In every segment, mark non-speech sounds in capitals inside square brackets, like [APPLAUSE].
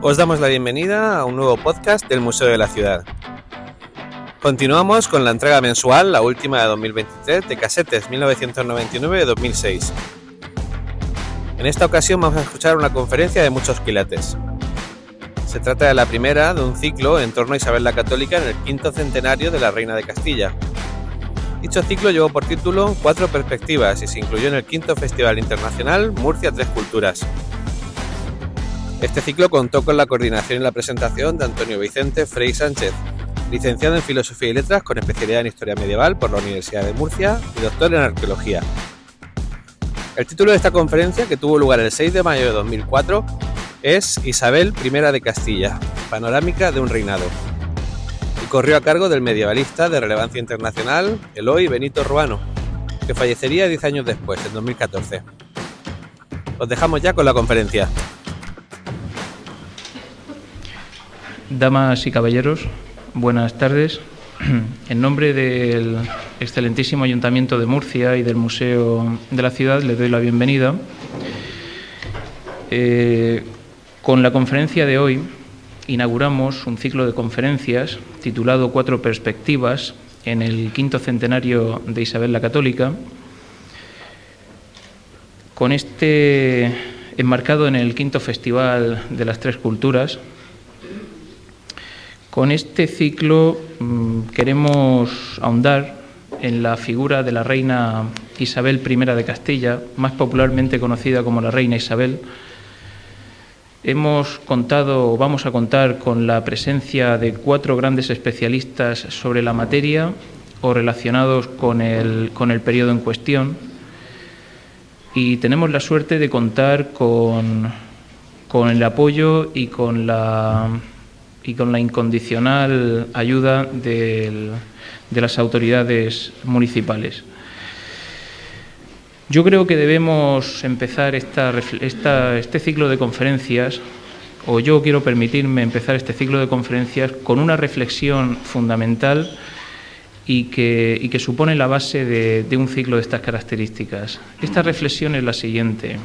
Os damos la bienvenida a un nuevo podcast del Museo de la Ciudad. Continuamos con la entrega mensual, la última de 2023, de Casetes 1999-2006. En esta ocasión vamos a escuchar una conferencia de muchos quilates. Se trata de la primera de un ciclo en torno a Isabel la Católica en el quinto centenario de la Reina de Castilla. Dicho ciclo llevó por título Cuatro Perspectivas y se incluyó en el quinto Festival Internacional Murcia Tres Culturas. Este ciclo contó con la coordinación y la presentación de Antonio Vicente Frei Sánchez, licenciado en Filosofía y Letras con especialidad en Historia Medieval por la Universidad de Murcia y doctor en Arqueología. El título de esta conferencia, que tuvo lugar el 6 de mayo de 2004, es Isabel I de Castilla, panorámica de un reinado. Y corrió a cargo del medievalista de relevancia internacional Eloy Benito Ruano, que fallecería 10 años después, en 2014. Os dejamos ya con la conferencia. Damas y caballeros, buenas tardes. [CLEARS THROAT] En nombre del excelentísimo Ayuntamiento de Murcia y del Museo de la Ciudad les doy la bienvenida. Eh, con la conferencia de hoy inauguramos un ciclo de conferencias titulado Cuatro Perspectivas en el quinto centenario de Isabel la Católica. Con este enmarcado en el quinto Festival de las Tres Culturas, con este ciclo mm, queremos ahondar en la figura de la reina Isabel I de Castilla, más popularmente conocida como la reina Isabel. Hemos contado, vamos a contar con la presencia de cuatro grandes especialistas sobre la materia o relacionados con el, con el periodo en cuestión. Y tenemos la suerte de contar con, con el apoyo y con la y con la incondicional ayuda de las autoridades municipales. Yo creo que debemos empezar este ciclo de conferencias, o yo quiero permitirme empezar este ciclo de conferencias con una reflexión fundamental y que, supone la base de un ciclo de estas características. Esta reflexión es la siguiente.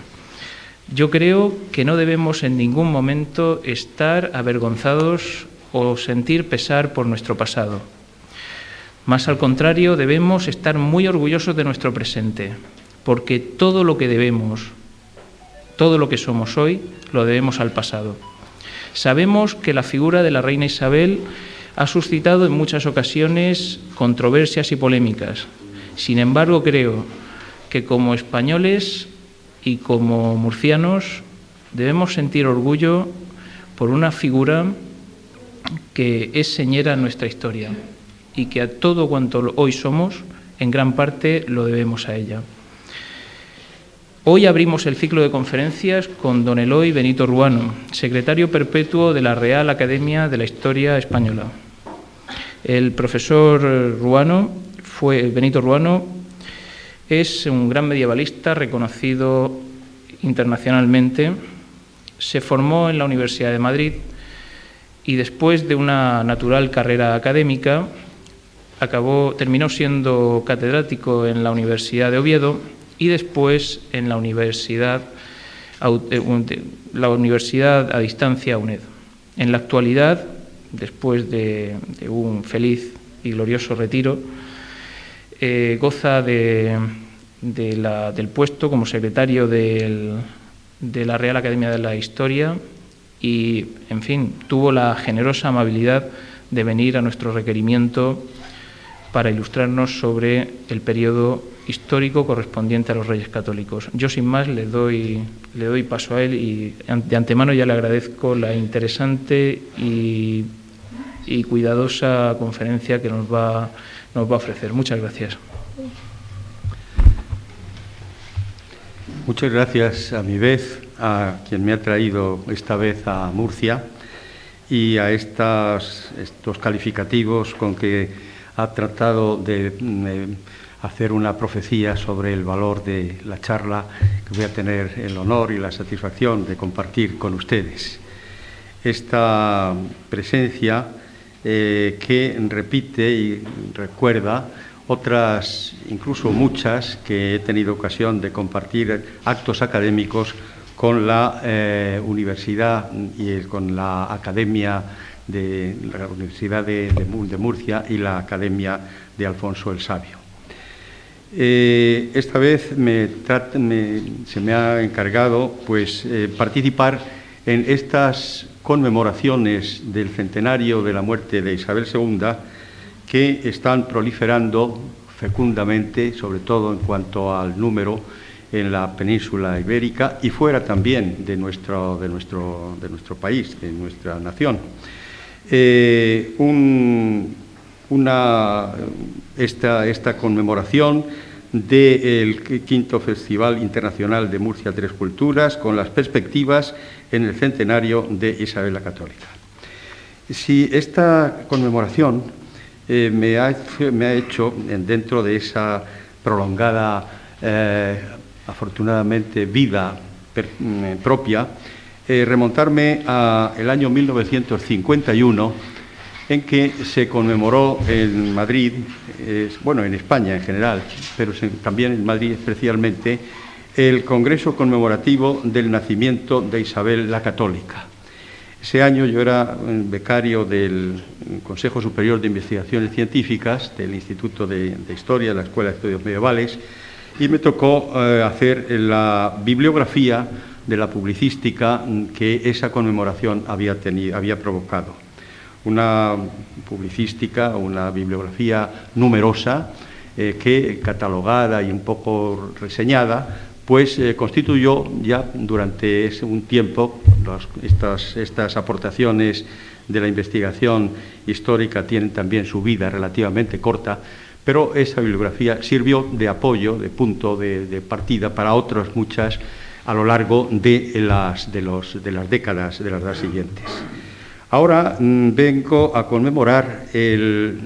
Yo creo que no debemos en ningún momento estar avergonzados o sentir pesar por nuestro pasado. Más al contrario, debemos estar muy orgullosos de nuestro presente, porque todo lo que debemos, todo lo que somos hoy, lo debemos al pasado. Sabemos que la figura de la reina Isabel ha suscitado en muchas ocasiones controversias y polémicas. Sin embargo, creo que como españoles y como murcianos debemos sentir orgullo por una figura que es señera nuestra historia y que a todo cuanto hoy somos, en gran parte lo debemos a ella. Hoy abrimos el ciclo de conferencias con don Eloy Benito Ruano, secretario perpetuo de la Real Academia de la Historia Española. El profesor Ruano fue, Benito Ruano es un gran medievalista reconocido internacionalmente. Se formó en la Universidad de Madrid y después de una natural carrera académica acabó, terminó siendo catedrático en la Universidad de Oviedo y después en la Universidad, eh, la universidad a distancia UNED. En la actualidad, después de un feliz y glorioso retiro, eh, goza de, del puesto como secretario de la Real Academia de la Historia y, en fin, tuvo la generosa amabilidad de venir a nuestro requerimiento para ilustrarnos sobre el periodo histórico correspondiente a los Reyes Católicos. Yo, sin más, le doy, le doy paso a él y de antemano ya le agradezco la interesante y, cuidadosa conferencia que nos va a ofrecer. Muchas gracias. Muchas gracias a mi vez a quien me ha traído esta vez a Murcia y a estas, estos calificativos con que ha tratado de mm, hacer una profecía sobre el valor de la charla que voy a tener el honor y la satisfacción de compartir con ustedes. Esta presencia eh, que repite y recuerda otras, incluso muchas, que he tenido ocasión de compartir actos académicos con la eh, universidad y con la academia de la Universidad de, Murcia y la Academia de Alfonso el Sabio. Eh, esta vez se me ha encargado pues, eh, participar en estas conmemoraciones del centenario de la muerte de Isabel II que están proliferando fecundamente, sobre todo en cuanto al número en la península ibérica y fuera también de nuestro, de nuestro, de nuestro país, de nuestra nación. Eh, una, esta, esta conmemoración del quinto Festival Internacional de Murcia Tres Culturas con las perspectivas en el centenario de Isabel la Católica. Si esta conmemoración eh, me, ha, me, ha, hecho, dentro de esa prolongada, eh, afortunadamente, vida mm, propia, eh, remontarme al año 1951, en que se conmemoró en Madrid, bueno, en España en general, pero también en Madrid especialmente, el Congreso conmemorativo del nacimiento de Isabel la Católica. Ese año yo era becario del Consejo Superior de Investigaciones Científicas del Instituto de, Historia de la Escuela de Estudios Medievales y me tocó eh, hacer la bibliografía de la publicística que esa conmemoración había, tenido, había provocado. Una publicística, una bibliografía numerosa eh, que, catalogada y un poco reseñada, pues eh, constituyó ya durante un tiempo, estas, estas aportaciones de la investigación histórica tienen también su vida relativamente corta, pero esa bibliografía sirvió de apoyo, de punto de partida para otras muchas a lo largo de las, de los, de las décadas, de las siguientes. Ahora mm, vengo a conmemorar, el,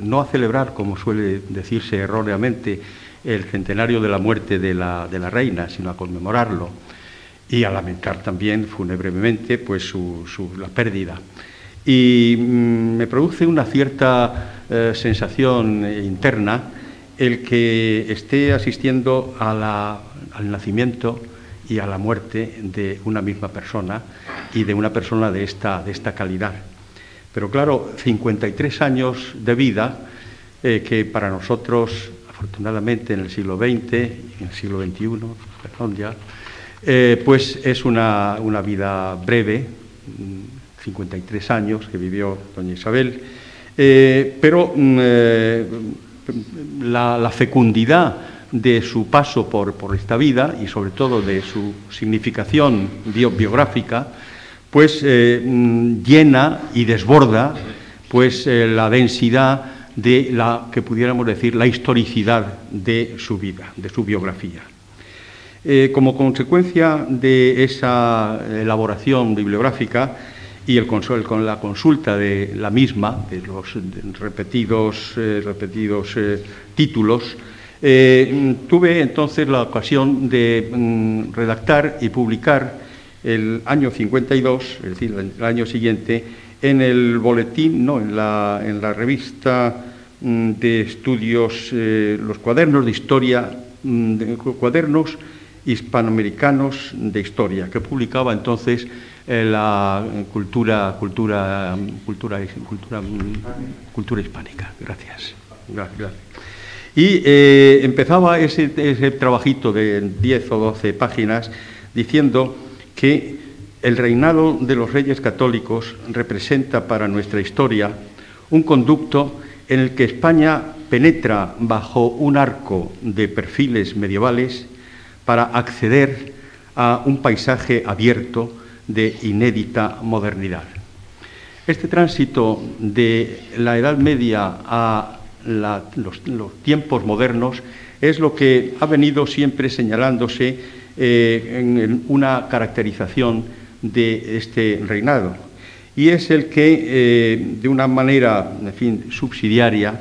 no a celebrar, como suele decirse erróneamente, el centenario de la muerte de la, de la reina, sino a conmemorarlo y a lamentar también fúnebremente pues, su, la pérdida. Y mm, me produce una cierta eh, sensación interna el que esté asistiendo a la al nacimiento y a la muerte de una misma persona y de una persona de esta, de esta calidad. Pero claro, 53 años de vida eh, que para nosotros, afortunadamente en el siglo XX, en el siglo XXI, perdón ya, eh, pues es una, vida breve, 53 mm, años que vivió doña Isabel, eh, pero mm, la, la fecundidad de su paso por, esta vida y sobre todo de su significación biográfica, pues eh, mm, llena y desborda pues eh, la densidad de la que pudiéramos decir la historicidad de su vida, de su biografía. Eh, como consecuencia de esa elaboración bibliográfica y el con la consulta de la misma, de los repetidos, repetidos títulos, eh, tuve entonces la ocasión de mm, redactar y publicar el año 52, es decir, el año siguiente, en el boletín, no, en la, en la revista mm, de estudios, eh, los cuadernos de historia, mm, cuadernos hispanoamericanos de historia, que publicaba entonces eh, la cultura, cultura, cultura, cultura, cultura hispánica. Gracias. Y eh, empezaba ese, trabajito de 10 o 12 páginas diciendo que el reinado de los reyes católicos representa para nuestra historia un conducto en el que España penetra bajo un arco de perfiles medievales para acceder a un paisaje abierto de inédita modernidad. Este tránsito de la Edad Media a los, tiempos modernos es lo que ha venido siempre señalándose eh, en una caracterización de este reinado. Y es el que, eh, de una manera, en fin, subsidiaria,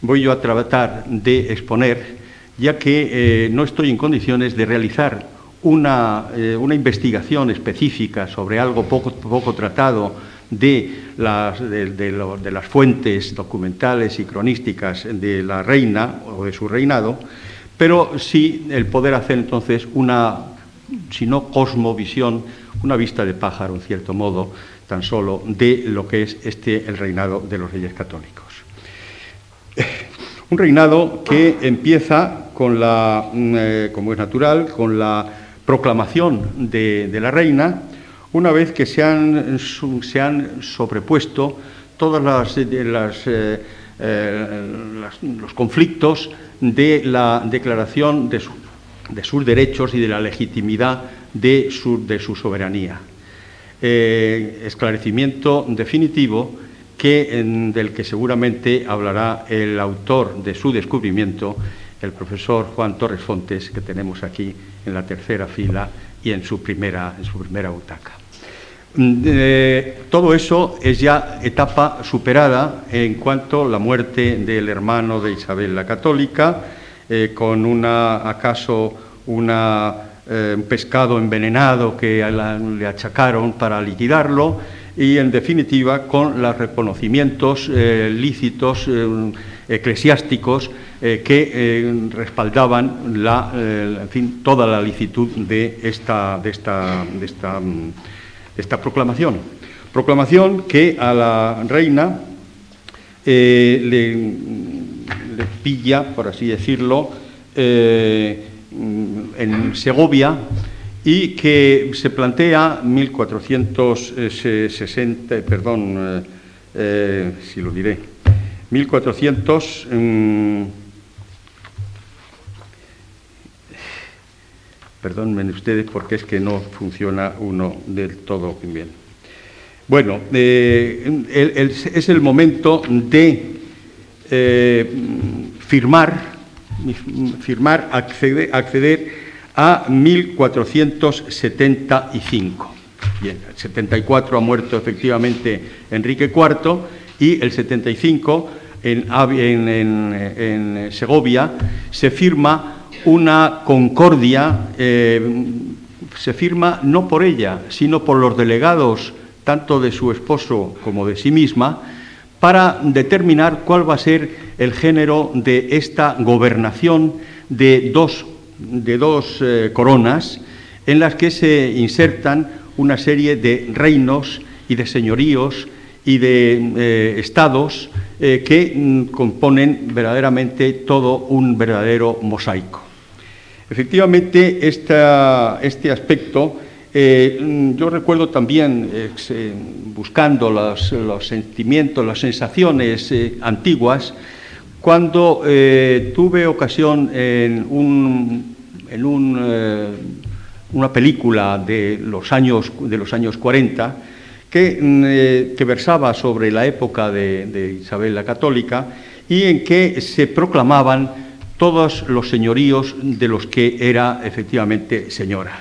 voy yo a tratar de exponer, ya que eh, no estoy en condiciones de realizar una, una investigación específica sobre algo poco, poco tratado de las, de, las fuentes documentales y cronísticas de la reina o de su reinado, pero sí el poder hacer entonces una sino cosmovisión, una vista de pájaro, en cierto modo, tan solo, de lo que es este el reinado de los reyes católicos. Un reinado que empieza con la, mm, eh, como es natural, con la proclamación de, la reina, una vez que se han, se han sobrepuesto todos eh, eh, los conflictos de la declaración de, sus derechos y de la legitimidad de su, soberanía. esclarecimiento definitivo que, del que seguramente hablará el autor de su descubrimiento, el profesor Juan Torres Fontes, que tenemos aquí en la tercera fila y en su primera, en su primera butaca. Mm, todo eso es ya etapa superada en cuanto a la muerte del hermano de Isabel la Católica, eh, con una, acaso eh, un pescado envenenado que le achacaron para liquidarlo, y, en definitiva, con los reconocimientos eh, lícitos eclesiásticos eh, que respaldaban la, en fin, toda la licitud de esta, de esta, mm, proclamación. Proclamación que a la reina le, le, pilla, por así decirlo, en Segovia, y que se plantea 1460, perdón, eh, eh, si lo diré, 1400... perdónenme ustedes porque es que no funciona uno del todo bien. Bueno, eh, es el momento de firmar, firmar acceder, acceder a 1475. Bien, el 74 ha muerto efectivamente Enrique IV y el 75 en, en, Segovia se firma una concordia, eh, se firma no por ella, sino por los delegados tanto de su esposo como de sí misma, para determinar cuál va a ser el género de esta gobernación de dos de dos eh, coronas en las que se insertan una serie de reinos y de señoríos y de eh, estados que mm, componen verdaderamente todo un verdadero mosaico. Efectivamente, este aspecto, mm, yo recuerdo también, buscando los, sentimientos, las sensaciones antiguas, cuando eh, tuve ocasión en, un, en eh, una película de los años, de los años 40 que, mm, eh, que versaba sobre la época de, Isabel la Católica y en que se proclamaban todos los señoríos de los que era efectivamente señora.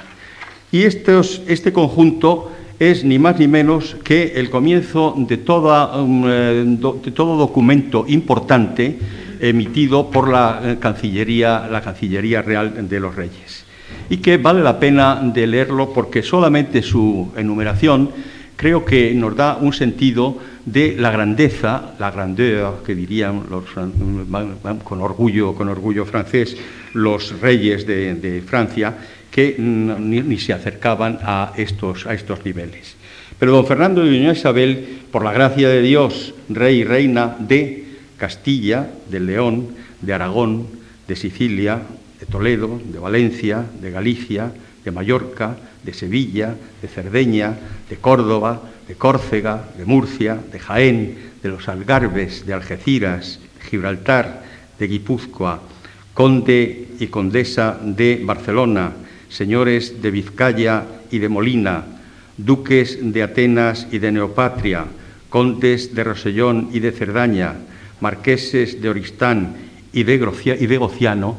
Y este conjunto es ni más ni menos que el comienzo de, um, eh, de todo documento importante emitido por la eh, Cancillería, la Cancillería Real de los Reyes. Y que vale la pena de leerlo porque solamente su enumeración creo que nos da un sentido de la grandeza, la grandeur que dirían los, con, orgullo, con orgullo francés los reyes de Francia, que ni, se acercaban a estos, a estos niveles. Pero don Fernando de Doña Isabel, por la gracia de Dios, rey y reina de Castilla, de León, de Aragón, de Sicilia, de Toledo, de Valencia, de Galicia, de Mallorca, de Sevilla, de Cerdeña, de Córdoba, de Córcega, de Murcia, de Jaén, de los Algarbes, de Algeciras, Gibraltar, de Guipúzcoa, conde y condesa de Barcelona, señores de Vizcaya y de Molina, duques de Atenas y de Neopatria, condes de Rosellón y de Cerdaña, marqueses de Oristán y de, Gociano,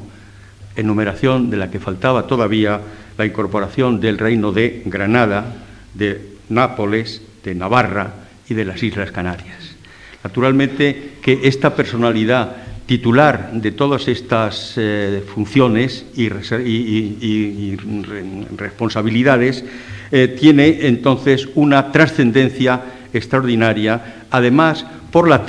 enumeración de la que faltaba todavía la incorporación del reino de Granada, de Nápoles, de Navarra y de las Islas Canarias. Naturalmente que esta personalidad titular de todas estas eh, funciones y, responsabilidades, eh, tiene entonces una trascendencia extraordinaria, además por la,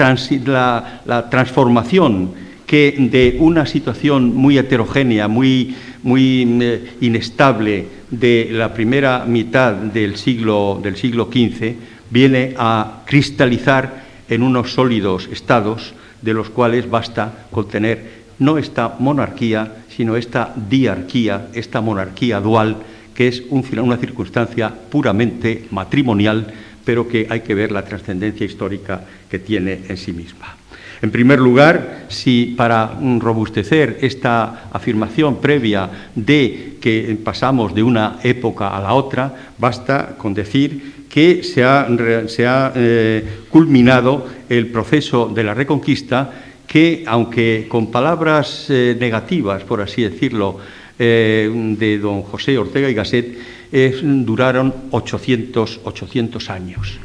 la, transformación que de una situación muy heterogénea, muy, muy eh, inestable de la primera mitad del siglo, del siglo XV viene a cristalizar en unos sólidos estados de los cuales basta contener no esta monarquía, sino esta diarquía, esta monarquía dual, que es una circunstancia puramente matrimonial, pero que hay que ver la trascendencia histórica que tiene en sí misma. En primer lugar, si para robustecer esta afirmación previa de que pasamos de una época a la otra, basta con decir que se ha, eh, culminado el proceso de la reconquista que, aunque con palabras eh, negativas, por así decirlo, eh, de don José Ortega y Gasset, duraron 800, 800 años.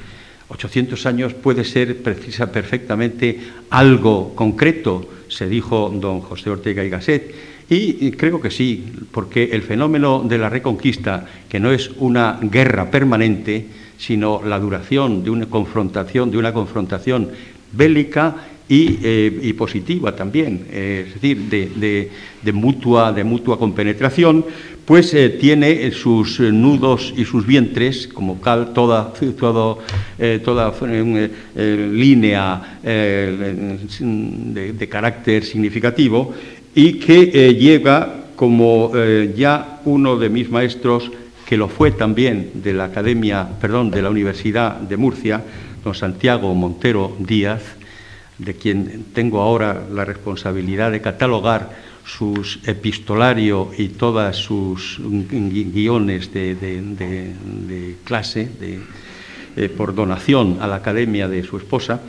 800 años puede ser precisa perfectamente algo concreto, se dijo don José Ortega y Gasset, y creo que sí, porque el fenómeno de la reconquista, que no es una guerra permanente, sino la duración de una confrontación, de una confrontación bélica y, eh, positiva también, eh, es decir, de, mutua, de mutua compenetración, pues eh, tiene sus nudos y sus vientres, como cal, toda, toda línea de, carácter significativo, y que llega como ya uno de mis maestros, que lo fue también de la Academia, perdón, de la Universidad de Murcia, don Santiago Montero Díaz, de quien tengo ahora la responsabilidad de catalogar sus epistolario y todas sus guiones de, clase eh, por donación a la academia de su esposa,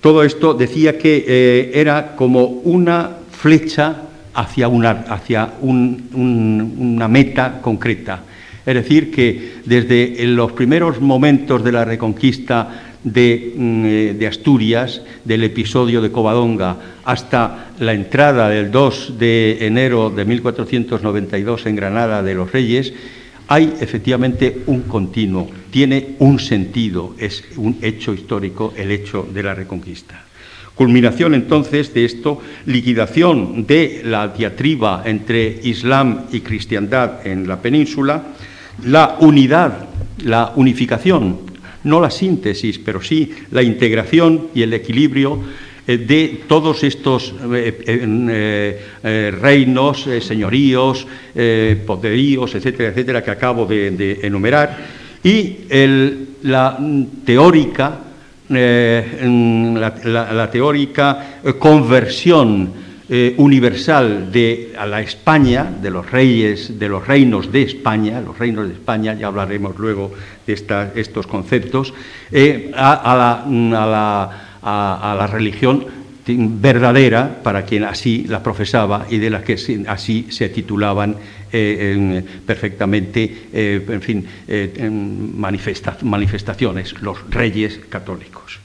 todo esto decía que eh, era como una flecha hacia una, hacia una meta concreta. Es decir, que desde los primeros momentos de la reconquista Mm, eh, de, Asturias, del episodio de Covadonga, hasta la entrada del 2 de enero de 1492 en Granada de los Reyes, hay efectivamente un continuo, tiene un sentido, es un hecho histórico el hecho de la reconquista. Culminación entonces de esto, liquidación de la diatriba entre Islam y cristiandad en la península, la unidad, la unificación no la síntesis, pero sí la integración y el equilibrio eh, de todos estos eh, eh, reinos, señoríos, poderíos, etcétera, etcétera, que acabo de, enumerar, y la teórica, la, teórica conversión universal de la España, de los reyes, de los reinos de España, los reinos de España, ya hablaremos luego estos conceptos, eh, a, la, religión verdadera para quien así la profesaba y de la que así se titulaban eh, perfectamente, eh, en fin, manifestaciones, los reyes católicos.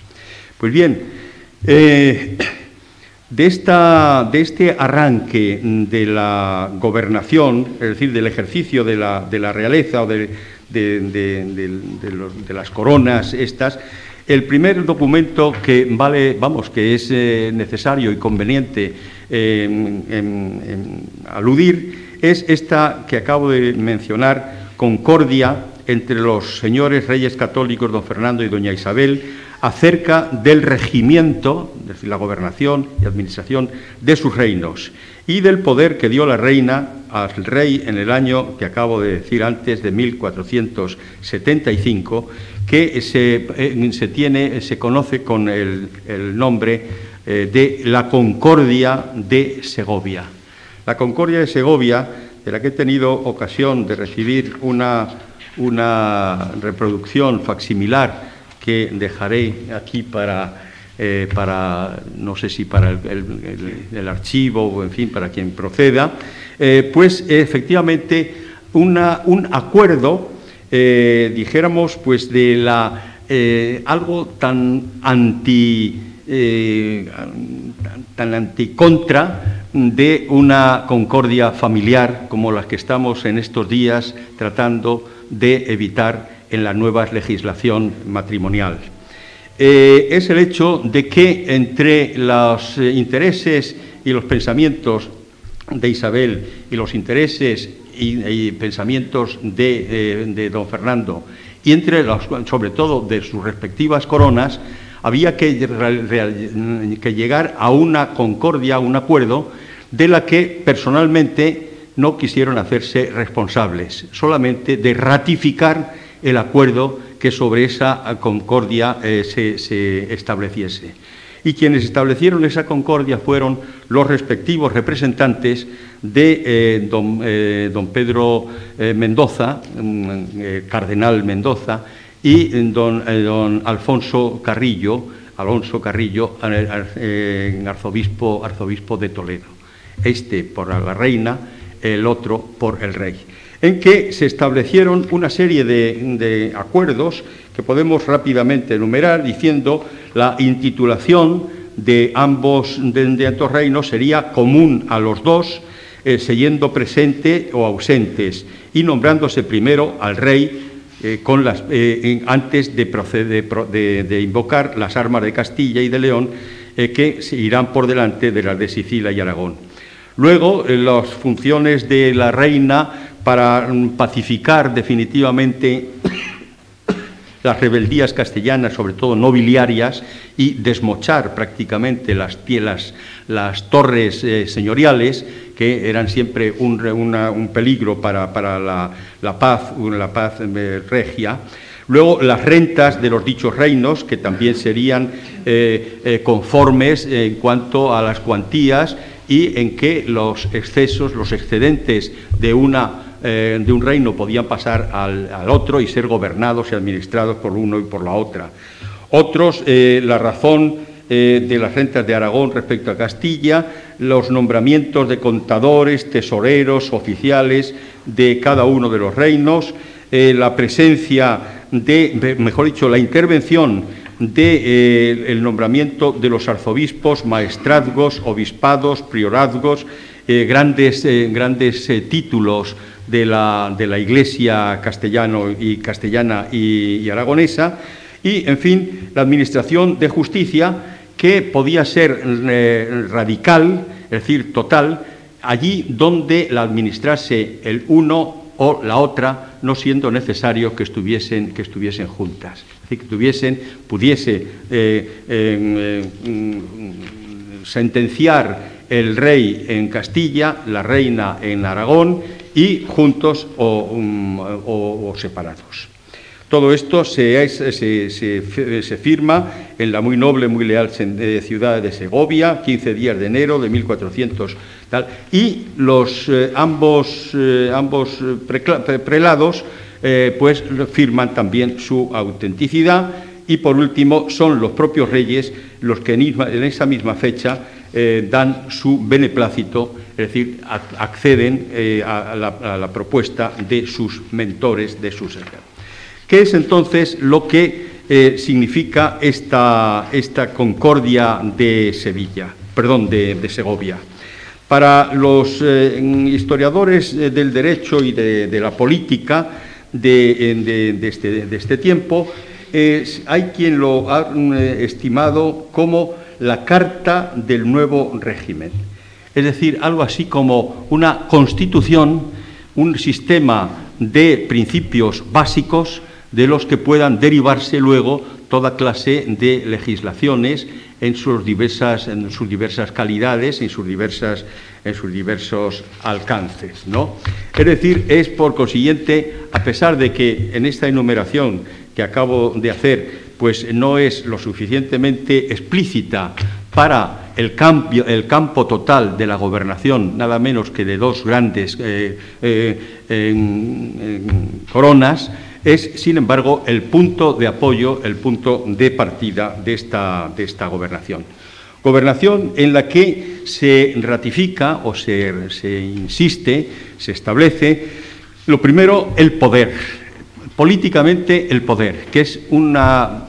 Pues bien, de, esta, de, este arranque de la gobernación, es decir, del ejercicio de la, de la realeza o de, de, las coronas estas, el primer documento que vale, vamos, que es eh, necesario y conveniente aludir es esta que acabo de mencionar, concordia entre los señores reyes católicos don Fernando y doña Isabel acerca del regimiento, es decir, la gobernación y administración de sus reinos y del poder que dio la reina al rey en el año que acabo de decir antes, de 1475, que se, eh, se tiene, se conoce con el, nombre eh, de la Concordia de Segovia. La Concordia de Segovia, de la que he tenido ocasión de recibir una, una reproducción facsimilar que dejaré aquí para eh, para, no sé si para el, archivo o en fin, para quien proceda, eh, pues efectivamente una, un acuerdo, eh, dijéramos, pues de la, algo tan anti, tan anticontra de una concordia familiar como la que estamos en estos días tratando de evitar en la nueva legislación matrimonial. Eh, es el hecho de que entre los eh, intereses y los pensamientos de Isabel y los intereses y, pensamientos de, de, don Fernando, y entre los, sobre todo de sus respectivas coronas, había que, que llegar a una concordia, a un acuerdo, de la que personalmente no quisieron hacerse responsables, solamente de ratificar el acuerdo que sobre esa concordia eh, se, estableciese. Y quienes establecieron esa concordia fueron los respectivos representantes de eh, don, eh, don, Pedro Mendoza, mm, cardenal Mendoza, y don, don Alfonso Carrillo, Alonso Carrillo, arzobispo, arzobispo de Toledo. Este por la reina, el otro por el rey en que se establecieron una serie de, acuerdos que podemos rápidamente enumerar diciendo la intitulación de ambos de, reinos sería común a los dos, eh, siguiendo presente o ausentes, y nombrándose primero al rey eh, eh, antes de, proceder, de, invocar las armas de Castilla y de León, que irán por delante de las de Sicilia y Aragón. Luego, las funciones de la reina para pacificar definitivamente las rebeldías castellanas, sobre todo nobiliarias, y desmochar prácticamente las, las torres eh, señoriales, que eran siempre un, peligro para, la, paz, la paz eh, regia. Luego, las rentas de los dichos reinos, que también serían eh, conformes en cuanto a las cuantías y en que los excesos, los excedentes de una eh, de un reino podían pasar al, otro y ser gobernados y administrados por uno y por la otra. Otros, eh, la razón eh, de las rentas de Aragón respecto a Castilla, los nombramientos de contadores, tesoreros, oficiales de cada uno de los reinos, la presencia de, mejor dicho, la intervención del nombramiento de los arzobispos, maestrazgos, obispados, priorazgos, grandes, grandes títulos de la, de la Iglesia castellano y, castellana y, aragonesa, y, en fin, la Administración de Justicia, que podía ser eh, radical, es decir, total, allí donde la administrase el uno o la otra, no siendo necesario que estuviesen, que estuviesen juntas. Es decir, que tuviesen, pudiese eh, eh, mm, sentenciar el rey en Castilla, la reina en Aragón y juntos um, o, separados. Todo esto se, se, firma en la muy noble, muy leal ciudad de Segovia, 15 días de enero de 1400. Tal, y los, eh, ambos, eh, ambos prelados eh, pues, firman también su autenticidad y por último son los propios reyes los que en esa misma fecha dan su beneplácito es decir, acceden eh, a, la, propuesta de sus mentores, de sus ¿Qué es entonces lo que eh, significa esta, concordia de Sevilla, perdón, de, Segovia? Para los eh, historiadores del derecho y de, la política de, este, de este, tiempo, hay quien lo ha estimado como la carta del nuevo régimen es decir, algo así como una constitución, un sistema de principios básicos de los que puedan derivarse luego toda clase de legislaciones en sus diversas, en sus diversas calidades, en sus, diversas, en sus diversos alcances. ¿no? Es decir, es por consiguiente, a pesar de que en esta enumeración que acabo de hacer, pues no es lo suficientemente explícita para el, el, campo total de la gobernación, nada menos que de dos grandes eh, eh, coronas, es, sin embargo, el punto de apoyo, el punto de partida de esta, de esta gobernación. Gobernación en la que se ratifica o se, se insiste, se establece, lo primero, el poder, políticamente el poder, que es una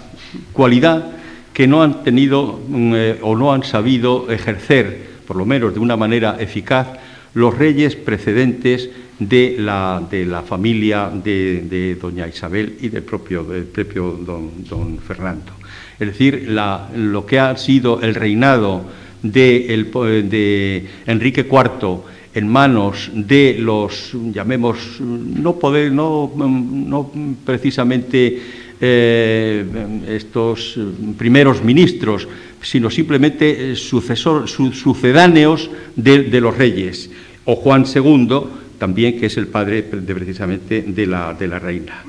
cualidad que no han tenido eh, o no han sabido ejercer, por lo menos de una manera eficaz, los reyes precedentes de la, de la familia de, doña Isabel y del propio, del propio don, Fernando. Es decir, lo que ha sido el reinado de, de Enrique IV en manos de los, llamemos, no, poder, no, no precisamente eh, estos primeros ministros, sino simplemente sucesor, sucedáneos de, los reyes, o Juan II, también que es el padre de, precisamente de la, de la reina.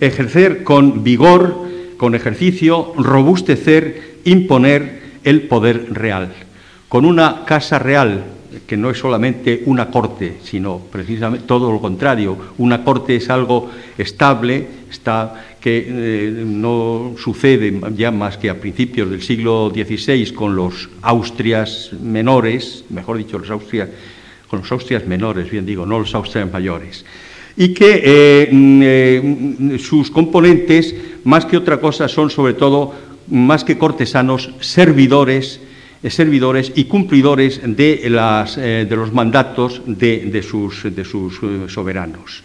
Ejercer con vigor, con ejercicio, robustecer, imponer el poder real, con una casa real que no es solamente una corte, sino precisamente todo lo contrario. Una corte es algo estable, está, que eh, no sucede ya más que a principios del siglo XVI con los Austrias menores, mejor dicho, con los Austrias menores, bien digo, no los Austrias mayores. Y que eh, mm, eh, sus componentes, más que otra cosa, son sobre todo, más que cortesanos, servidores, servidores y cumplidores de, los mandatos de, sus, soberanos.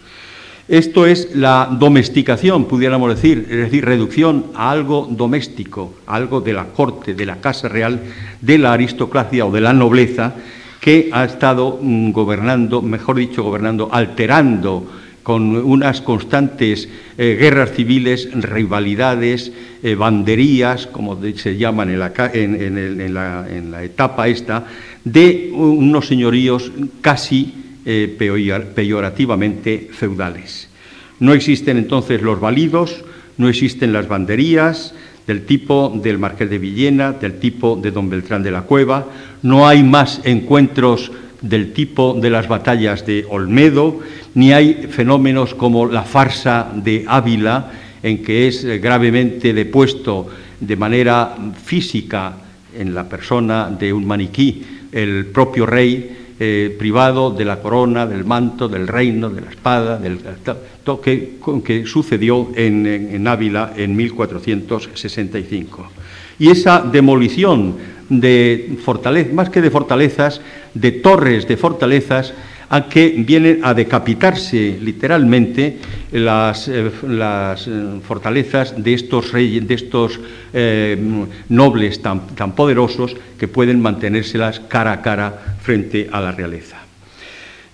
Esto es la domesticación, pudiéramos decir, es decir, reducción a algo doméstico, algo de la corte, de la casa real, de la aristocracia o de la nobleza, que ha estado mm, gobernando, mejor dicho, gobernando, alterando con unas constantes eh, guerras civiles, rivalidades, eh, banderías, como se llaman en la, etapa esta, de unos señoríos casi eh, peyorativamente feudales. No existen entonces los validos, no existen las banderías del tipo del Marqués de Villena, del tipo de don Beltrán de la Cueva, no hay más encuentros del tipo de las batallas de Olmedo, ni hay fenómenos como la farsa de Ávila, en que es gravemente depuesto de manera física en la persona de un maniquí el propio rey, eh, privado de la corona, del manto, del reino, de la espada, del que, que sucedió en, en Ávila en 1465. Y esa demolición de fortalezas, más que de fortalezas, de torres de fortalezas, a que vienen a decapitarse literalmente las, eh, eh, fortalezas de estos reyes, de estos eh, nobles tan, poderosos que pueden mantenérselas cara a cara frente a la realeza.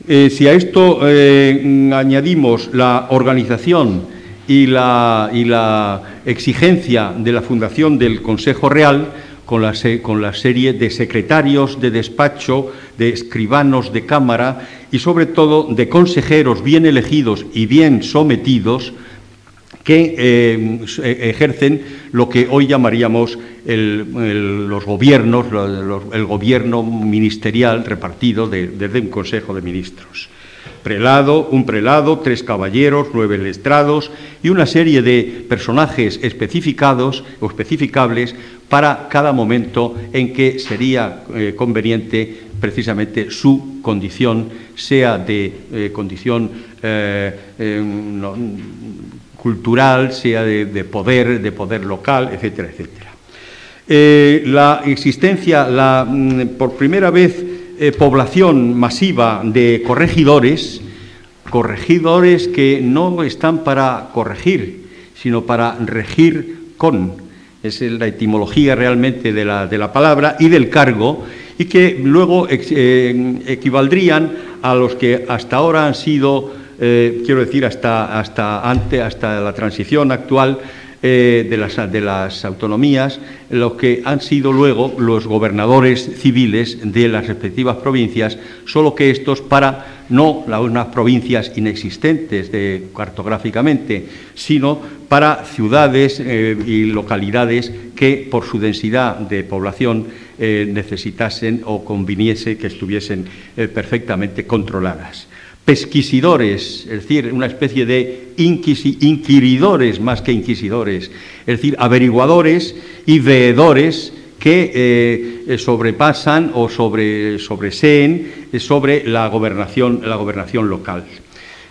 si a esto añadimos la organización y la exigencia de la fundación del Consejo Real, con la, con serie de secretarios de despacho, de escribanos de cámara y sobre todo de consejeros bien elegidos y bien sometidos que eh, ejercen lo que hoy llamaríamos los gobiernos, el gobierno ministerial repartido desde un Consejo de Ministros prelado, un prelado, tres caballeros, nueve lestrados y una serie de personajes especificados o especificables para cada momento en que sería eh, conveniente precisamente su condición, sea de eh, condición eh, cultural, sea de, poder, de poder local, etcétera, etcétera. la existencia, la, mm, por primera vez, población masiva de corregidores, corregidores que no están para corregir, sino para regir con, es la etimología realmente de la, de la palabra, y del cargo, y que luego eh, equivaldrían a los que hasta ahora han sido, eh, quiero decir, hasta, hasta, ante, hasta la transición actual, eh, de, las, de, las, autonomías, lo que han sido luego los gobernadores civiles de las respectivas provincias, solo que estos para no las unas provincias inexistentes de, cartográficamente, sino para ciudades eh, y localidades que por su densidad de población eh, necesitasen o conviniese que estuviesen perfectamente controladas pesquisidores, es decir, una especie de inquiridores más que inquisidores, es decir, averiguadores y veedores que eh, sobrepasan o sobre, sobreseen sobre la gobernación, la gobernación local.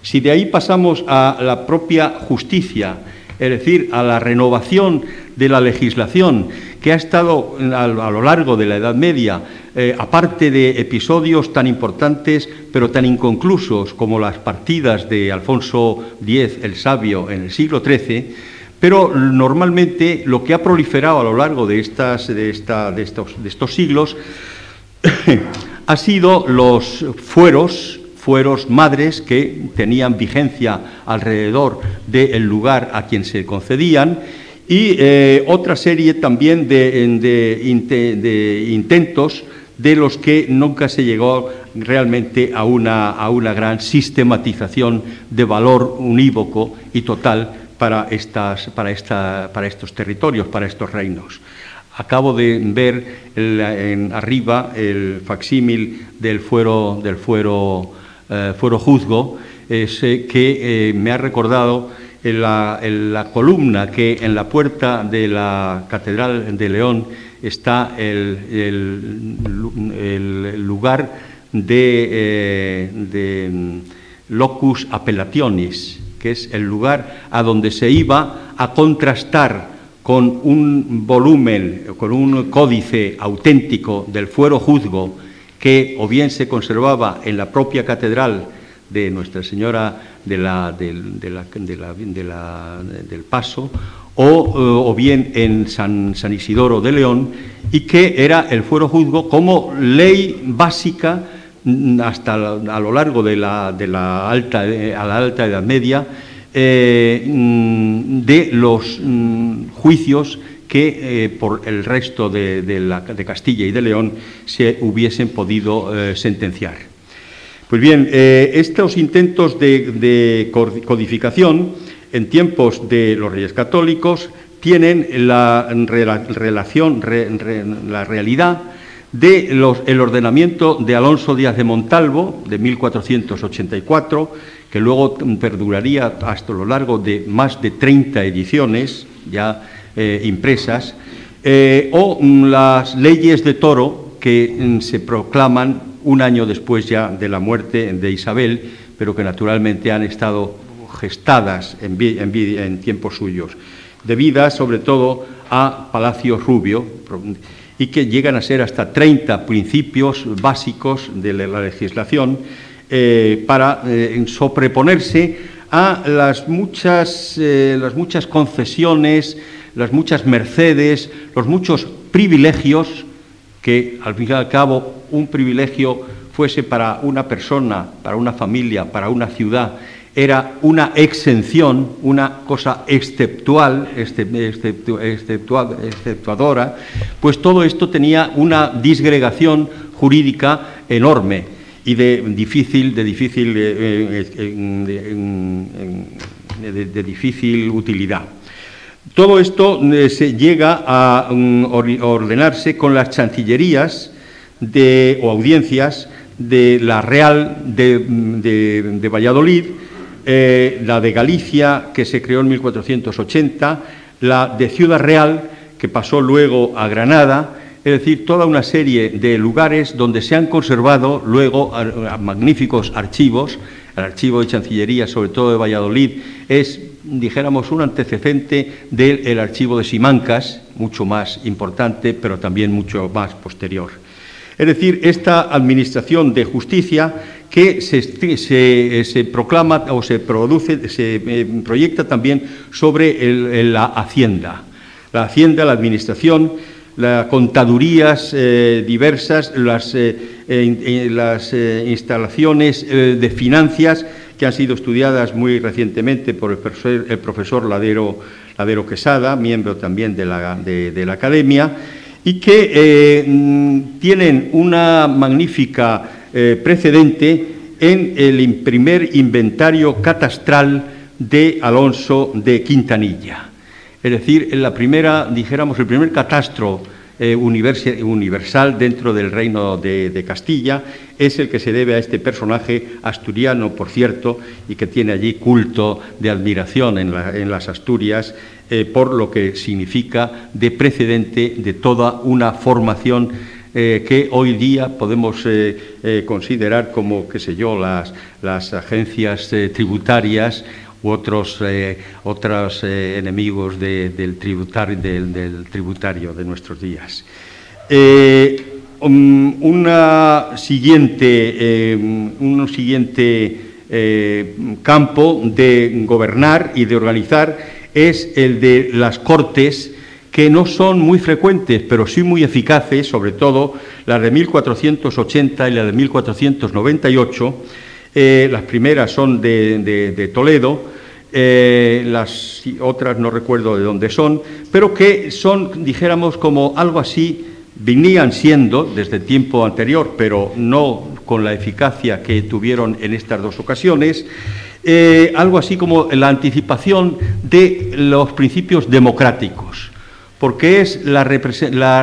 Si de ahí pasamos a la propia justicia, es decir, a la renovación de la legislación que ha estado a, lo largo de la Edad Media, eh, aparte de episodios tan importantes pero tan inconclusos como las partidas de Alfonso X el Sabio en el siglo XIII, pero normalmente lo que ha proliferado a lo largo de, estas, de, esta, de, estos, de estos, siglos [COUGHS] ha sido los fueros, fueros madres que tenían vigencia alrededor del lugar a quien se concedían y eh, otra serie también de, intentos de los que nunca se llegó realmente a una, a una gran sistematización de valor unívoco y total para, estas, para, esta, para estos territorios, para estos reinos. Acabo de ver en arriba el facsímil del fuero, del fuero, eh, fuero juzgo, que eh, me ha recordado la, la, columna que en la puerta de la Catedral de León está el, el, lugar de, eh, de, mm, locus appellationis, que es el lugar a donde se iba a contrastar con un volumen, con un códice auténtico del fuero juzgo que o bien se conservaba en la propia catedral de Nuestra Señora de la, del, del Paso, o, bien en San, San, Isidoro de León, y que era el fuero juzgo como ley básica mm, hasta a lo largo de la, de la alta, a la alta Edad Media eh, mm, de los mm, juicios que eh, por el resto de, de, Castilla y de León se hubiesen podido eh, sentenciar. Pues bien, eh, estos intentos de, codificación en tiempos de los reyes católicos tienen la relación, la realidad del ordenamiento de Alonso Díaz de Montalvo de 1484, que luego perduraría hasta lo largo de más de 30 ediciones ya eh, impresas, eh, o las leyes de Toro que mm, se proclaman un año después ya de la muerte de Isabel, pero que naturalmente han estado gestadas en, tiempos suyos, debidas sobre todo a Palacio Rubio, y que llegan a ser hasta 30 principios básicos de la legislación eh, para eh, sobreponerse a las muchas, eh, las muchas concesiones, las muchas mercedes, los muchos privilegios que al fin y al cabo un privilegio fuese para una persona, para una familia, para una ciudad, era una exención, una cosa exceptual, exceptuadora, pues todo esto tenía una disgregación jurídica enorme y de difícil, de difícil, eh, eh, de, difícil utilidad. Todo esto eh, se llega a mm, ordenarse con las chancillerías de, o audiencias de la Real de, Valladolid, eh, la de Galicia, que se creó en 1480, la de Ciudad Real, que pasó luego a Granada, es decir, toda una serie de lugares donde se han conservado luego magníficos archivos. El archivo de Chancillería, sobre todo de Valladolid, es, dijéramos, un antecedente del archivo de Simancas, mucho más importante, pero también mucho más posterior. Es decir, esta administración de justicia que se, proclama o se produce, se eh, proyecta también sobre la hacienda. La hacienda, la administración, las contadurías eh, diversas, las, eh, instalaciones de finanzas que han sido estudiadas muy recientemente por el profesor, Ladero, Ladero, Quesada, miembro también de la Academia, y que eh, mm, tienen una magnífica eh, precedente en el primer inventario catastral de Alonso de Quintanilla. Es decir, en la primera, dijéramos, el primer catastro eh, universal dentro del reino de, Castilla, es el que se debe a este personaje asturiano, por cierto, y que tiene allí culto de admiración en, las Asturias, eh, por lo que significa de precedente de toda una formación eh, que hoy día podemos considerar como, qué sé yo, las, las agencias tributarias otros, eh, otros eh, enemigos del, tributario, de nuestros días. Eh, um, siguiente, un siguiente campo de gobernar y de organizar es el de las cortes que no son muy frecuentes, pero sí muy eficaces, sobre todo las de 1480 y la de 1498. Eh, las primeras son de, Toledo, eh, las otras no recuerdo de dónde son, pero que son, dijéramos, como algo así, venían siendo desde tiempo anterior, pero no con la eficacia que tuvieron en estas dos ocasiones, eh, algo así como la anticipación de los principios democráticos porque es la,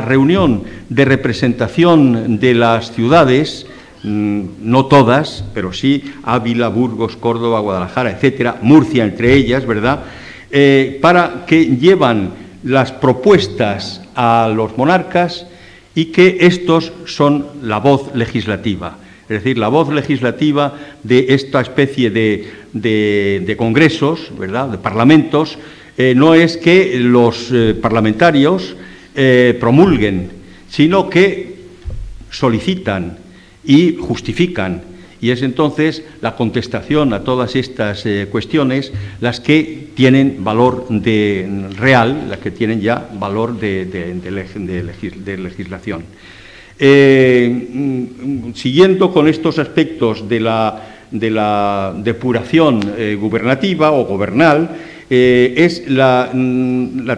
reunión de representación de las ciudades, no todas, pero sí Ávila, Burgos, Córdoba, Guadalajara, etcétera, Murcia entre ellas, ¿verdad? Eh, para que llevan las propuestas a los monarcas y que estos son la voz legislativa, es decir, la voz legislativa de esta especie de, de congresos, ¿verdad?, de parlamentos, eh, no es que los eh, parlamentarios promulguen, sino que solicitan y justifican. Y es entonces la contestación a todas estas cuestiones las que tienen valor de, real, las que tienen ya valor de, legislación. Mm, siguiendo con estos aspectos de la, depuración gubernativa o gobernal, eh, es mm,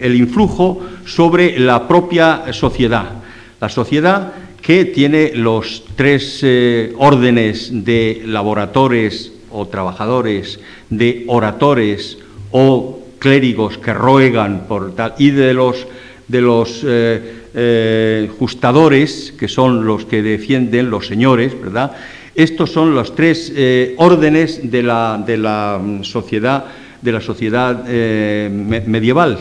el influjo sobre la propia sociedad. La sociedad que tiene los tres eh, órdenes de laboradores o trabajadores, de oradores o clérigos que ruegan y de los, de los eh, justadores, que son los que defienden los señores, ¿verdad? Estos son los tres órdenes de la, de la mm, sociedad de la sociedad eh, medieval.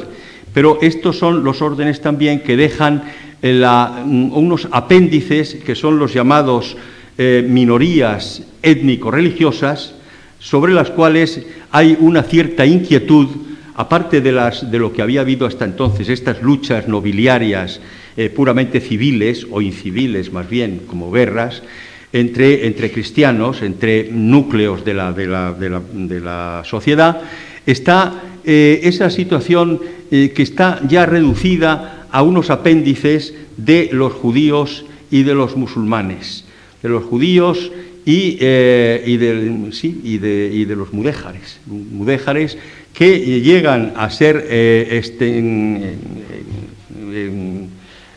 Pero estos son los órdenes también que dejan eh, mm, unos apéndices que son los llamados eh, minorías étnico-religiosas, sobre las cuales hay una cierta inquietud, aparte de, las, de lo que había habido hasta entonces, estas luchas nobiliarias puramente civiles o inciviles más bien, como guerras, entre, entre cristianos, entre núcleos de la, de la, de la sociedad, está eh, esa situación eh, que está ya reducida a unos apéndices de los judíos y de los musulmanes, de los judíos y, eh, de, de, los mudéjares, mudéjares que llegan a ser este,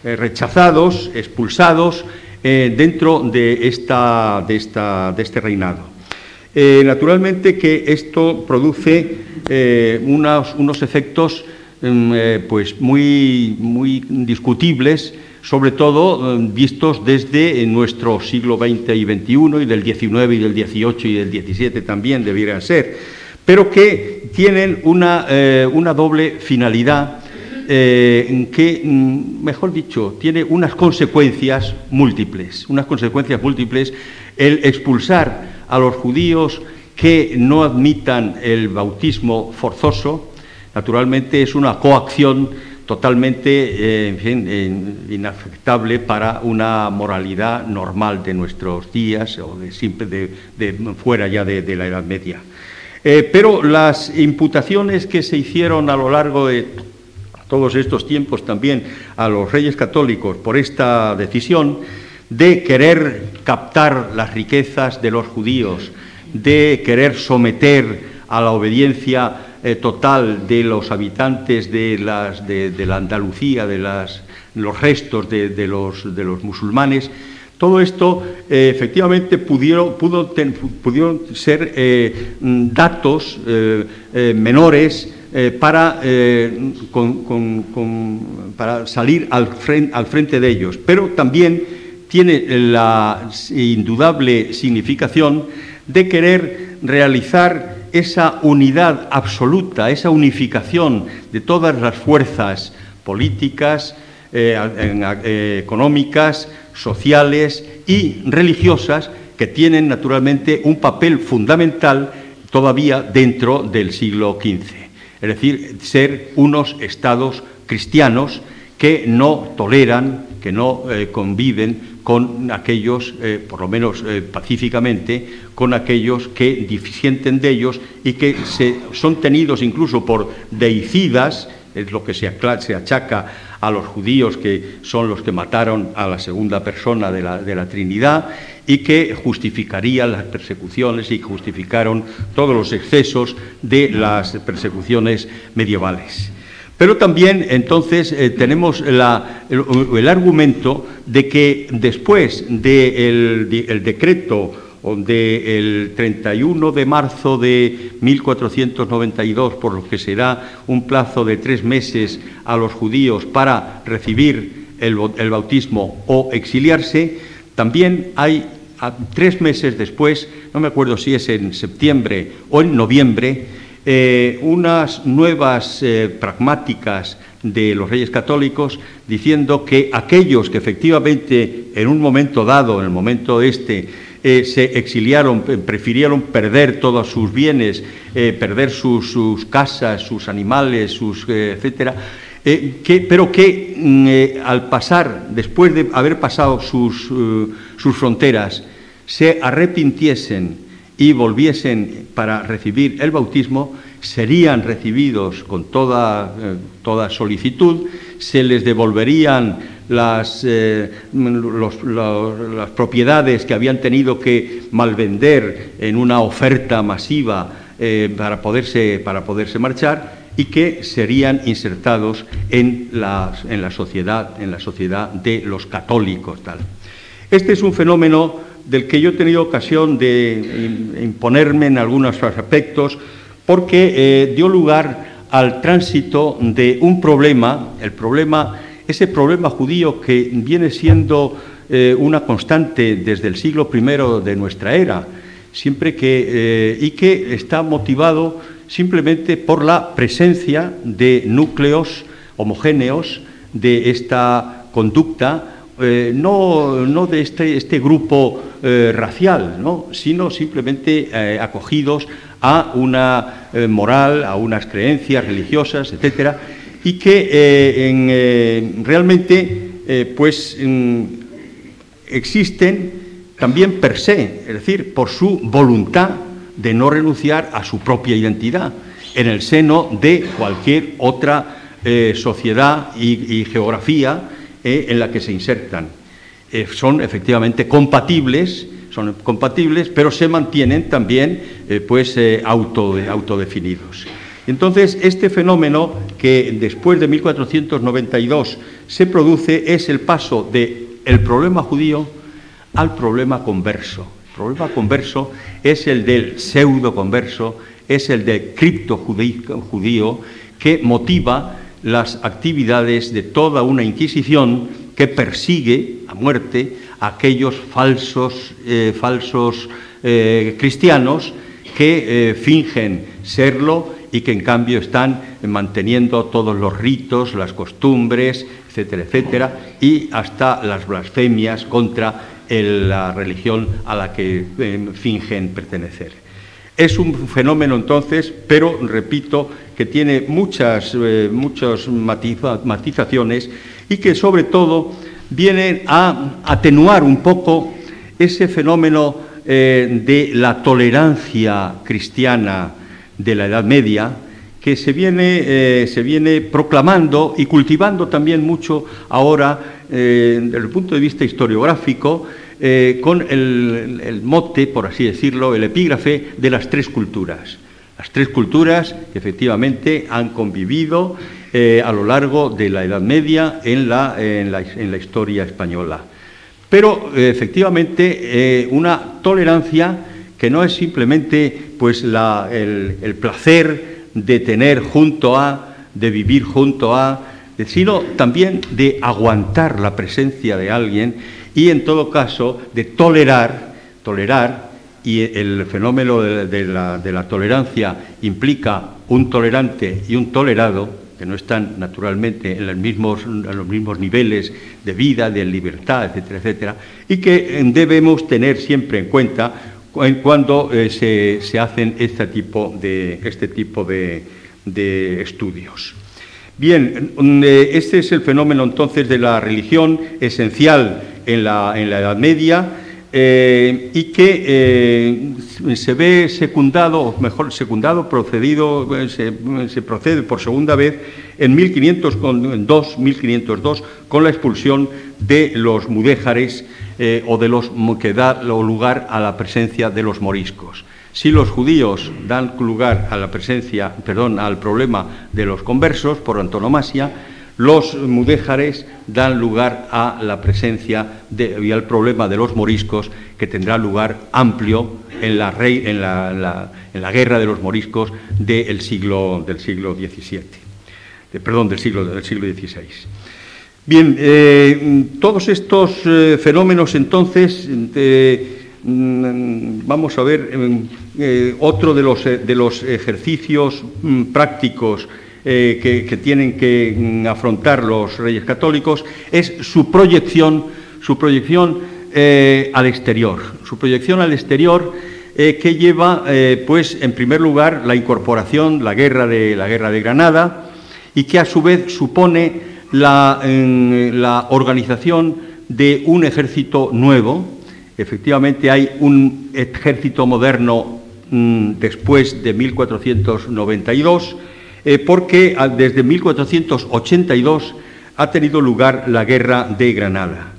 rechazados, expulsados dentro de, esta, de, esta, de este reinado. naturalmente que esto produce eh, unos, efectos mm, eh, pues muy, muy discutibles, sobre todo mm, vistos desde nuestro siglo XX y XXI, y del XIX y del XVIII y del XVII también debieran ser, pero que tienen una, eh, una doble finalidad que, mm, mejor dicho, tiene unas consecuencias múltiples, unas consecuencias múltiples, el expulsar a los judíos que no admitan el bautismo forzoso, naturalmente es una coacción totalmente eh, inafectable para una moralidad normal de nuestros días o de, siempre de, fuera ya de, la Edad Media. Eh, pero las imputaciones que se hicieron a lo largo de todos estos tiempos también a los reyes católicos por esta decisión de querer captar las riquezas de los judíos, de querer someter a la obediencia eh, total de los habitantes de, las, de, la Andalucía, de las, los restos de, los, de los musulmanes, todo esto eh, efectivamente pudieron, pudo pudieron ser eh, datos menores para, para, salir al al frente de ellos, pero también tiene la indudable significación de querer realizar esa unidad absoluta, esa unificación de todas las fuerzas políticas, eh, eh, económicas, sociales y religiosas que tienen naturalmente un papel fundamental todavía dentro del siglo XV. Es decir, ser unos estados cristianos que no toleran, que no eh, conviven con aquellos, eh, por lo menos eh, pacíficamente, con aquellos que disienten de ellos y que se, son tenidos incluso por deicidas es lo que se, achaca a los judíos que son los que mataron a la segunda persona de la, Trinidad y que justificarían las persecuciones y justificaron todos los excesos de las persecuciones medievales. Pero también entonces eh, tenemos el, argumento de que después del decreto del 31 de marzo de 1492, por lo que será un plazo de tres meses a los judíos para recibir el, bautismo o exiliarse, también hay tres meses después, no me acuerdo si es en septiembre o en noviembre, eh, unas nuevas eh, pragmáticas de los reyes católicos diciendo que aquellos que efectivamente en un momento dado, en el momento este, eh, se exiliaron, prefirieron perder todos sus bienes, perder sus, casas, sus animales, sus, etcétera, pero que mm, al pasar, después de haber pasado sus, sus fronteras, se arrepintiesen y volviesen para recibir el bautismo, serían recibidos con toda, toda solicitud, se les devolverían las, eh, las propiedades que habían tenido que malvender en una oferta masiva eh, para, poderse, para poderse marchar y que serían insertados en la, en la, sociedad, en la sociedad de los católicos. Tal. Este es un fenómeno del que yo he tenido ocasión de imponerme en algunos aspectos porque eh, dio lugar al tránsito de un problema, el problema ese problema judío que viene siendo eh, una constante desde el siglo I de nuestra era, siempre que, eh, y que está motivado simplemente por la presencia de núcleos homogéneos de esta conducta, eh, no, no, de este, este grupo racial, ¿no? sino simplemente acogidos a una moral, a unas creencias religiosas, etcétera, y que eh, eh, realmente eh, pues, mm, existen también per se, es decir, por su voluntad de no renunciar a su propia identidad en el seno de cualquier otra sociedad y, geografía en la que se insertan. son efectivamente compatibles, son compatibles, pero se mantienen también pues, autodefinidos. Entonces, este fenómeno que después de 1492 se produce es el paso del el problema judío al problema converso. El problema converso es el del pseudo converso, es el del cripto judío que motiva las actividades de toda una inquisición que persigue a muerte a aquellos falsos, eh, falsos eh, cristianos que eh, fingen serlo y que en cambio están manteniendo todos los ritos, las costumbres, etcétera, etcétera, y hasta las blasfemias contra la religión a la que fingen pertenecer. Es un fenómeno entonces, pero repito, que tiene muchas, eh, muchas matizaciones y que sobre todo vienen a atenuar un poco ese fenómeno eh, de la tolerancia cristiana de la Edad Media, que se viene, eh, se viene proclamando y cultivando también mucho ahora desde el punto de vista historiográfico, eh, con el, mote, por así decirlo, el epígrafe de las tres culturas. Las tres culturas que efectivamente han convivido a lo largo de la Edad Media en la, en la, historia española. Pero efectivamente una tolerancia que no es simplemente pues el, placer de tener junto a, de vivir junto a, sino también de aguantar la presencia de alguien y en todo caso de tolerar, tolerar, y el fenómeno de, la, tolerancia implica un tolerante y un tolerado, que no están naturalmente en los mismos, niveles de vida, de libertad, etcétera, etcétera, y que debemos tener siempre en cuenta cuando eh, se, hacen este tipo de, este tipo de, estudios. Bien, eh, este es el fenómeno entonces de la religión esencial en la, Edad Media, eh, y que eh, se ve secundado, mejor secundado, procedido, eh, se, procede por segunda vez en 1502, 1502 con la expulsión de los mudéjares o de los que da lugar a la presencia de los moriscos. Si los judíos dan lugar a la presencia, perdón, al problema de los conversos por antonomasia, los mudéjares dan lugar a la presencia y al problema de los moriscos, que tendrá lugar amplio en la, en la, guerra de los moriscos del siglo, del siglo XVII, perdón, del siglo, del siglo XVI. Bien, eh, todos estos eh, fenómenos entonces, mm, vamos a ver, eh, otro de los, de los ejercicios mm, prácticos eh, que, tienen que mm, afrontar los reyes católicos es su proyección, su proyección eh, al exterior, su proyección al exterior eh, que lleva, pues, en primer lugar, la incorporación, la guerra de la guerra de Granada y que a su vez supone la, organización de un ejército nuevo. Efectivamente, hay un ejército moderno mm, después de 1492 eh, porque ah, desde 1482 ha tenido lugar la Guerra de Granada.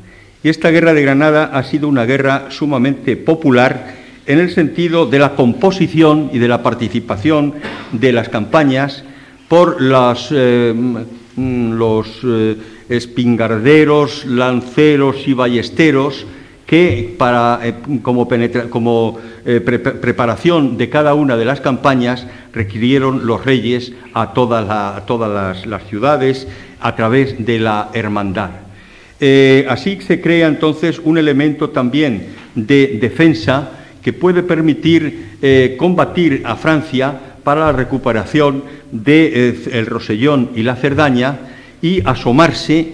Y esta Guerra de Granada ha sido una guerra sumamente popular en el sentido de la composición y de la participación de las campañas por eh, mm, los eh, espingarderos, lanceros y ballesteros que para, como, preparación de cada una de las campañas requirieron los reyes a, todas las, ciudades a través de la hermandad. Eh, así se crea entonces un elemento también de defensa que puede permitir eh, combatir a Francia para la recuperación del de, eh, Rosellón y la Cerdaña y asomarse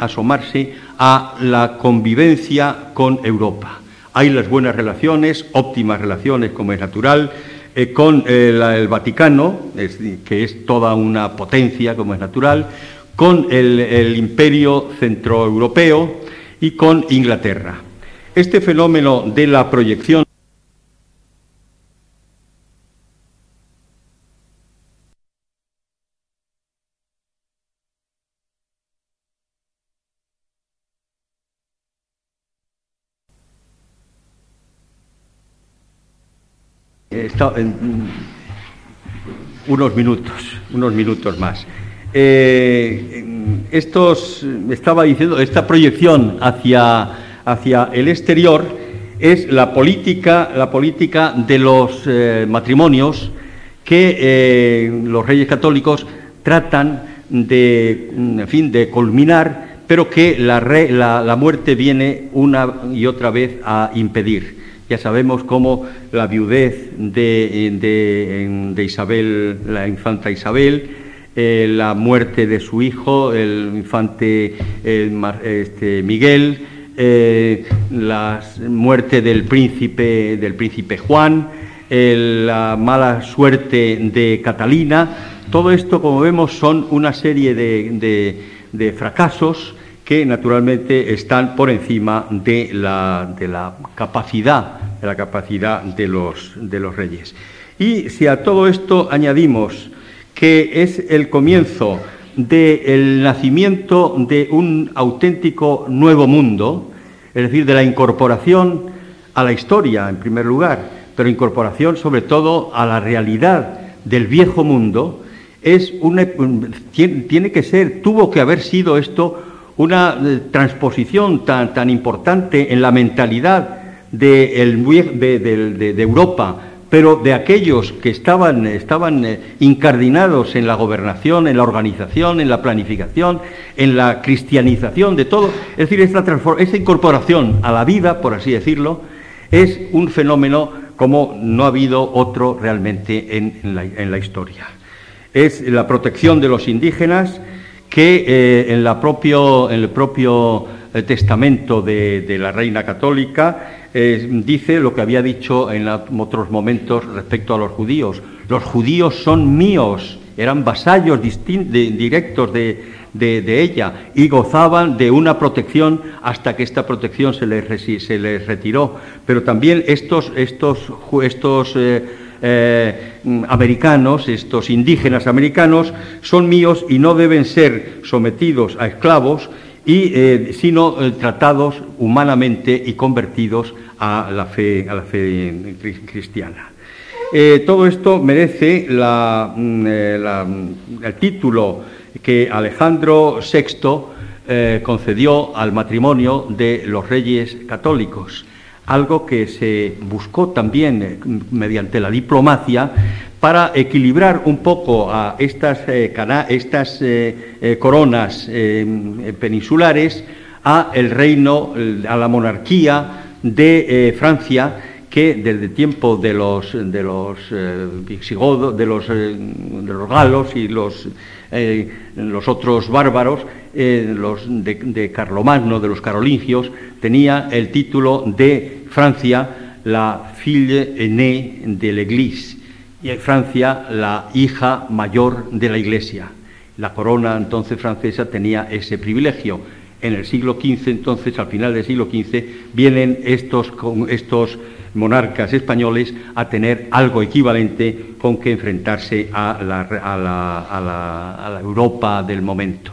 a la convivencia con Europa. Hay las buenas relaciones, óptimas relaciones como es natural, eh, con eh, el Vaticano, que es toda una potencia, como es natural, con el, imperio centroeuropeo y con Inglaterra. Este fenómeno de la proyección unos minutos, unos minutos más. Eh, estos, estaba diciendo, esta proyección hacia, hacia el exterior es la política, la política de los eh, matrimonios que eh, los reyes católicos tratan de, en fin, de culminar, pero que la, la muerte viene una y otra vez a impedir. Ya sabemos cómo la viudez de, Isabel, la infanta Isabel, eh, la muerte de su hijo, el infante este, Miguel, eh, la muerte del príncipe, del príncipe Juan, la mala suerte de Catalina, todo esto, como vemos, son una serie de fracasos que naturalmente están por encima de la, de la capacidad, de la capacidad de los, de los reyes. Y si a todo esto añadimos que es el comienzo del nacimiento de un auténtico nuevo mundo, es decir, de la incorporación a la historia, en primer lugar, pero incorporación sobre todo a la realidad del viejo mundo, es tiene que ser, tuvo que haber sido esto una eh, transposición tan, tan importante en la mentalidad de, Europa, pero de aquellos que estaban, estaban eh, incardinados en la gobernación, en la organización, en la planificación, en la cristianización de todo. Es decir, esta, incorporación a la vida, por así decirlo, es un fenómeno como no ha habido otro realmente en, en la historia. Es la protección de los indígenas, que eh, en, el propio eh, testamento de, la Reina Católica eh, dice lo que había dicho en otros momentos respecto a los judíos. Los judíos son míos, eran vasallos directos de, ella y gozaban de una protección hasta que esta protección se les, retiró. Pero también estos, estos, estos eh, americanos, estos indígenas americanos, son míos y no deben ser sometidos a esclavos, y, eh, sino tratados humanamente y convertidos a la fe, a la fe cristiana. todo esto merece la, mm, el título que Alejandro VI concedió al matrimonio de los reyes católicos algo que se buscó también eh, mediante la diplomacia para equilibrar un poco a estas, eh, estas eh, coronas peninsulares a el reino, a la monarquía de Francia, que desde tiempo de los de los visigodos, de los, galos y los los otros bárbaros, de Carlomagno, de los carolingios, tenía el título de Francia, la fille aînée de l'Église, y Francia, la hija mayor de la Iglesia. La corona entonces francesa tenía ese privilegio. En el siglo XV, entonces, al final del siglo XV, vienen estos, estos monarcas españoles a tener algo equivalente con que enfrentarse a la, a la Europa del momento.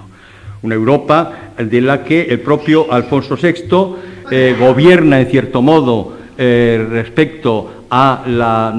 Una Europa de la que el propio Alfonso VI eh, gobierna en cierto modo eh, respecto a la,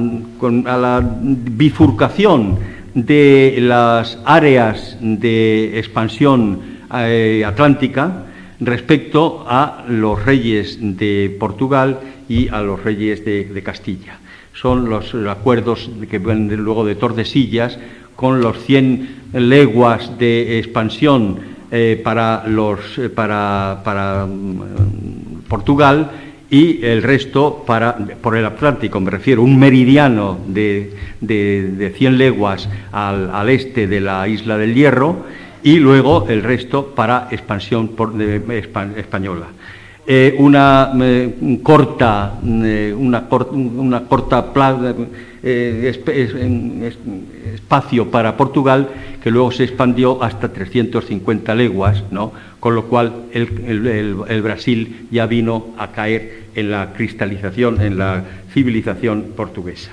bifurcación de las áreas de expansión eh, atlántica respecto a los reyes de Portugal y a los reyes de, Castilla. Son los acuerdos que vienen luego de Tordesillas con los 100 leguas de expansión para, los, para mm, Portugal y el resto para, por el Atlántico, me refiero, un meridiano de, de, 100 leguas al, este de la isla del Hierro y luego el resto para expansión española. Eh, una corta, una, una, corta espacio para Portugal que luego se expandió hasta 350 leguas, ¿no? con lo cual el, Brasil ya vino a caer en la cristalización, en la civilización portuguesa.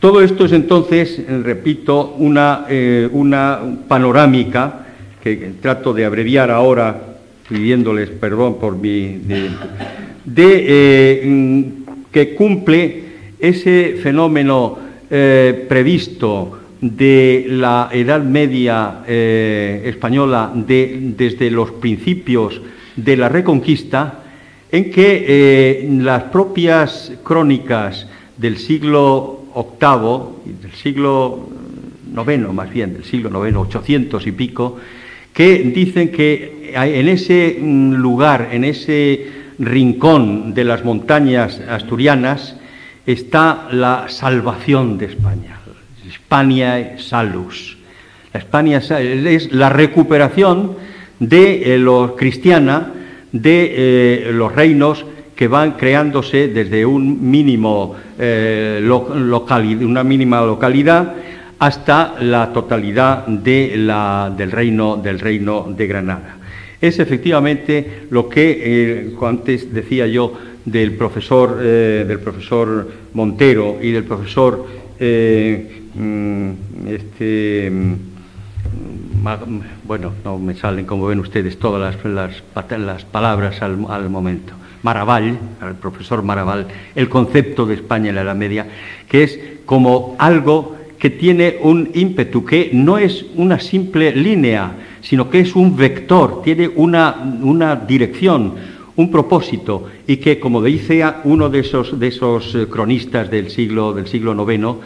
Todo esto es entonces, repito, una, eh, una panorámica que trato de abreviar ahora, pidiéndoles perdón por mi... de, eh, que cumple ese fenómeno eh, previsto de la Edad Media eh, española desde los principios de la Reconquista, en que eh, las propias crónicas del siglo VIII, del siglo IX más bien, del siglo IX, 800 y pico, que dicen que en ese mm, lugar, en ese rincón de las montañas asturianas, está la salvación de España Hispania Salus. La Hispania es la recuperación de eh, los cristiana de eh, los reinos que van creándose desde un mínimo, eh, una mínima localidad hasta la totalidad del, reino, del reino de Granada. Es efectivamente lo que antes decía yo del profesor, del profesor Montero y del profesor Mm, este, mm, bueno, no me salen como ven ustedes todas las, las, palabras al, momento. Maraval, el profesor Maraval, el concepto de España en la Edad Media, que es como algo que tiene un ímpetu, que no es una simple línea, sino que es un vector, tiene una, una dirección, un propósito, y que, como decía uno de esos, eh, cronistas del siglo, del IX,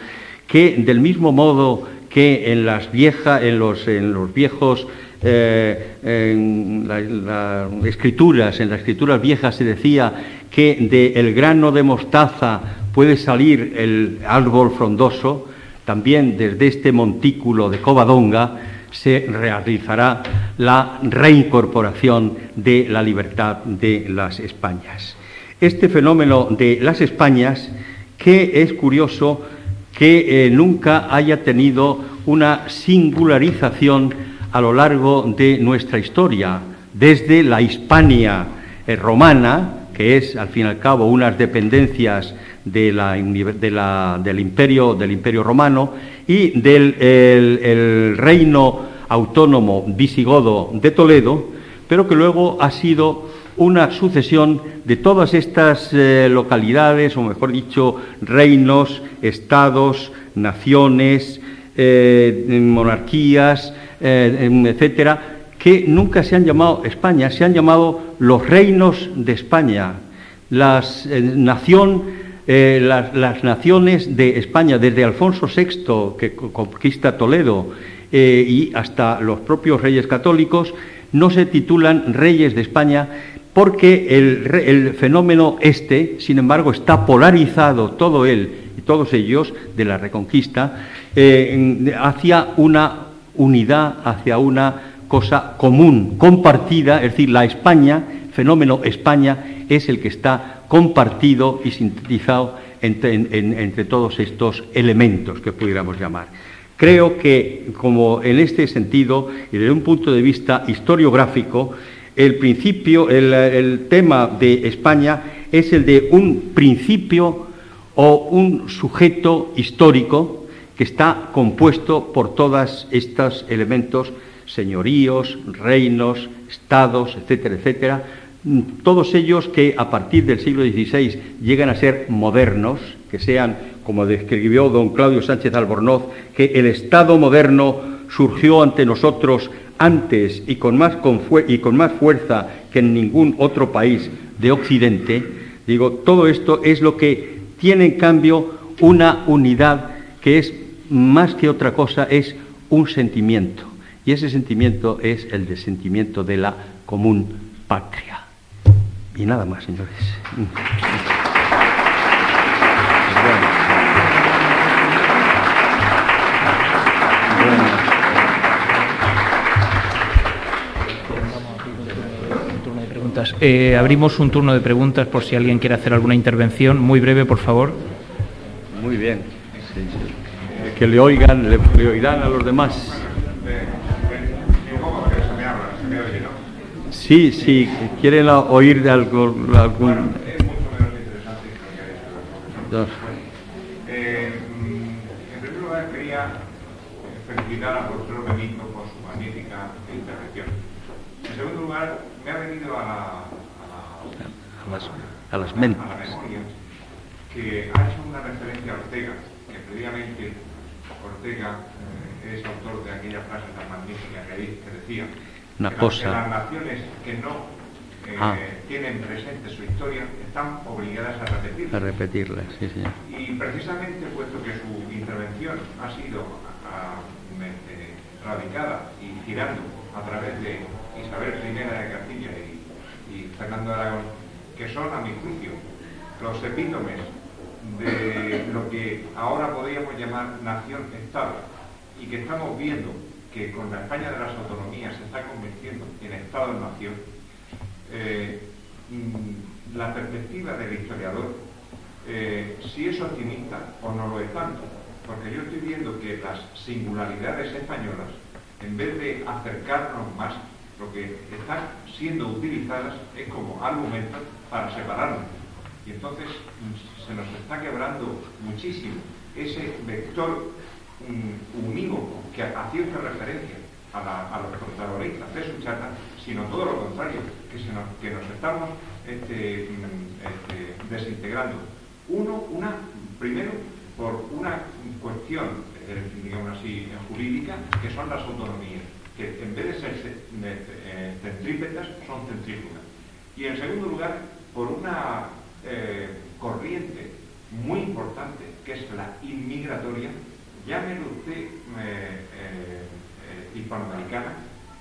que del mismo modo que en las en los viejos eh, en las escrituras, en las escrituras viejas se decía que del grano de mostaza puede salir el árbol frondoso, también desde este montículo de Covadonga se realizará la reincorporación de la libertad de las Españas. Este fenómeno de las Españas, que es curioso, que eh, nunca haya tenido una singularización a lo largo de nuestra historia, desde la Hispania eh, romana, que es al fin y al cabo unas dependencias de la, del, imperio, del imperio romano, y del el reino autónomo visigodo de Toledo, pero que luego ha sido una sucesión de todas estas eh, localidades, o mejor dicho, reinos, estados, naciones, eh, monarquías, eh, em, etcétera, que nunca se han llamado España, se han llamado los reinos de España, las, nación, las, las, naciones de España, desde Alfonso VI, que conquista Toledo, y hasta los propios reyes católicos, no se titulan reyes de España, porque el, fenómeno este, sin embargo, está polarizado todo él y todos ellos de la reconquista eh, hacia una unidad, hacia una cosa común, compartida, es decir, la España, fenómeno España, es el que está compartido y sintetizado entre, todos estos elementos que pudiéramos llamar. Creo que, como en este sentido, y desde un punto de vista historiográfico, el principio, el, tema de España es el de un principio o un sujeto histórico que está compuesto por todos estos elementos, señoríos, reinos, estados, etcétera, etcétera, todos ellos que a partir del siglo XVI llegan a ser modernos, que sean, como describió don Claudio Sánchez Albornoz, que el Estado moderno surgió ante nosotros antes y con, más y con más fuerza que en ningún otro país de Occidente, digo, todo esto es lo que tiene en cambio una unidad que es más que otra cosa, es un sentimiento. Y ese sentimiento es el de sentimiento de la común patria. Y nada más, señores. Eh, abrimos un turno de preguntas por si alguien quiere hacer alguna intervención. Muy breve, por favor. Muy bien. Que le oigan, le, oirán a los demás. Sí, sí, quieren oír de algún... Eh, en primer lugar, quería felicitar al profesor Benito por su magnífica intervención. En segundo lugar, me ha venido a la, a, las, a las mentes. A la memoria que ha hecho una referencia a Ortega, que previamente Ortega eh, es autor de aquella frase tan magnífica que, que decía una que, cosa. Las, naciones que no eh, ah. tienen presente su historia están obligadas a repetirla. A repetirla, sí, señor. Y precisamente, puesto que su intervención ha sido a, a, radicada y girando a través de Isabel I de Castilla y, Fernando de Aragón, que son, a mi juicio, los epítomes de lo que ahora podríamos llamar nación-estado y que estamos viendo que con la España de las autonomías se está convirtiendo en Estado-nación, eh, mm, la perspectiva del historiador, eh, si es optimista o no lo es tanto, porque yo estoy viendo que las singularidades españolas, en vez de acercarnos más lo que están siendo utilizadas es como argumento para separarnos. Y entonces mm, se nos está quebrando muchísimo ese vector um, unívoco que hacía referencia a, los protagonistas de su charla, sino todo lo contrario, que, nos, que nos estamos este, mm, este, desintegrando. Uno, una, primero, por una cuestión, eh, digamos así, jurídica, que son las autonomías que en vez de ser eh, centrípetas son centrífugas. Y en segundo lugar, por una eh, corriente muy importante, que es la inmigratoria, llámelo usted eh, hispanoamericana,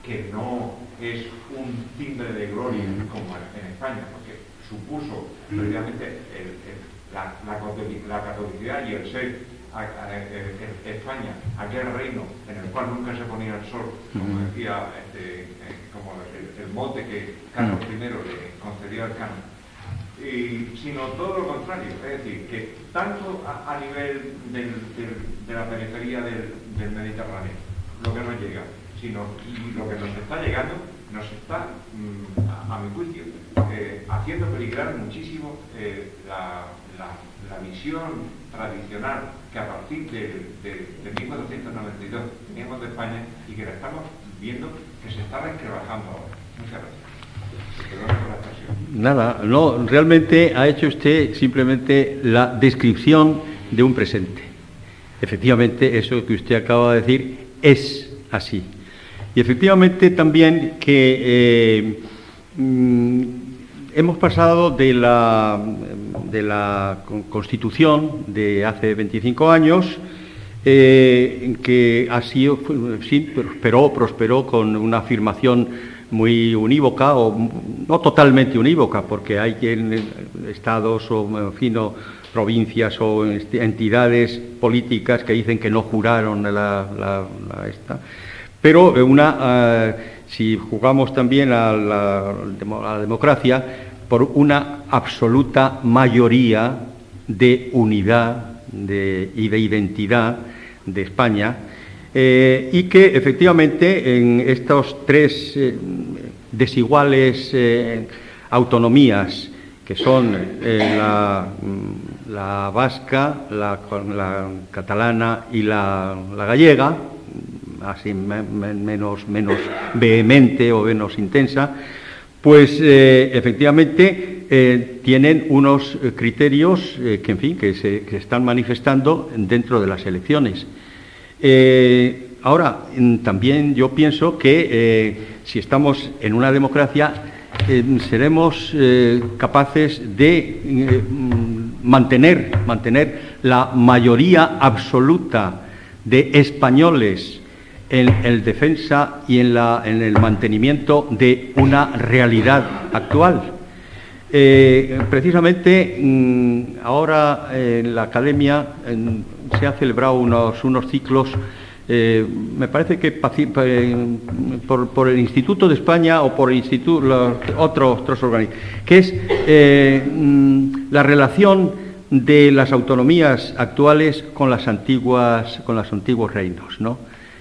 que no es un timbre de gloria como en España, porque supuso realmente la, la, catolicidad y el ser España, aquel reino en el cual nunca se ponía el sol, como decía, este, eh, como el, mote que Carlos I le concedió al cano, sino todo lo contrario, es decir, que tanto a, nivel de la periferia del, Mediterráneo, lo que nos llega, sino lo que nos está llegando nos está, mm, a, mi juicio, eh, haciendo peligrar muchísimo eh, la, visión tradicional que a partir de, de, 1492 teníamos de España y que la estamos viendo que se está resquebrajando ahora. Muchas gracias. Nada, no, realmente ha hecho usted simplemente la descripción de un presente. Efectivamente, eso que usted acaba de decir es así. Y efectivamente también que eh, mm, hemos pasado de la, de la Constitución de hace 25 años, eh, que ha sido, sí, prosperó, prosperó con una afirmación muy unívoca, o no totalmente unívoca, porque hay estados o, en provincias o entidades políticas que dicen que no juraron la, esta. Pero una, eh, si jugamos también a la, democracia, por una absoluta mayoría de unidad y de identidad de España, eh, y que efectivamente en estas tres eh, desiguales autonomías, que son la, la vasca, la, catalana y la, gallega, así menos, menos [LAUGHS] vehemente o menos intensa, pues eh, efectivamente eh, tienen unos criterios eh, que, en fin, que se, están manifestando dentro de las elecciones. Ahora, también yo pienso que si estamos en una democracia, seremos capaces de mantener, mantener la mayoría absoluta de españoles en el defensa y en, la, en el mantenimiento de una realidad actual. Eh, precisamente mm, ahora en la academia se han celebrado unos, unos ciclos, eh, me parece que por, el Instituto de España o por el Instituto, otros, otros organismos, que es eh, mm, la relación de las autonomías actuales con las antiguas, con los antiguos reinos, ¿no?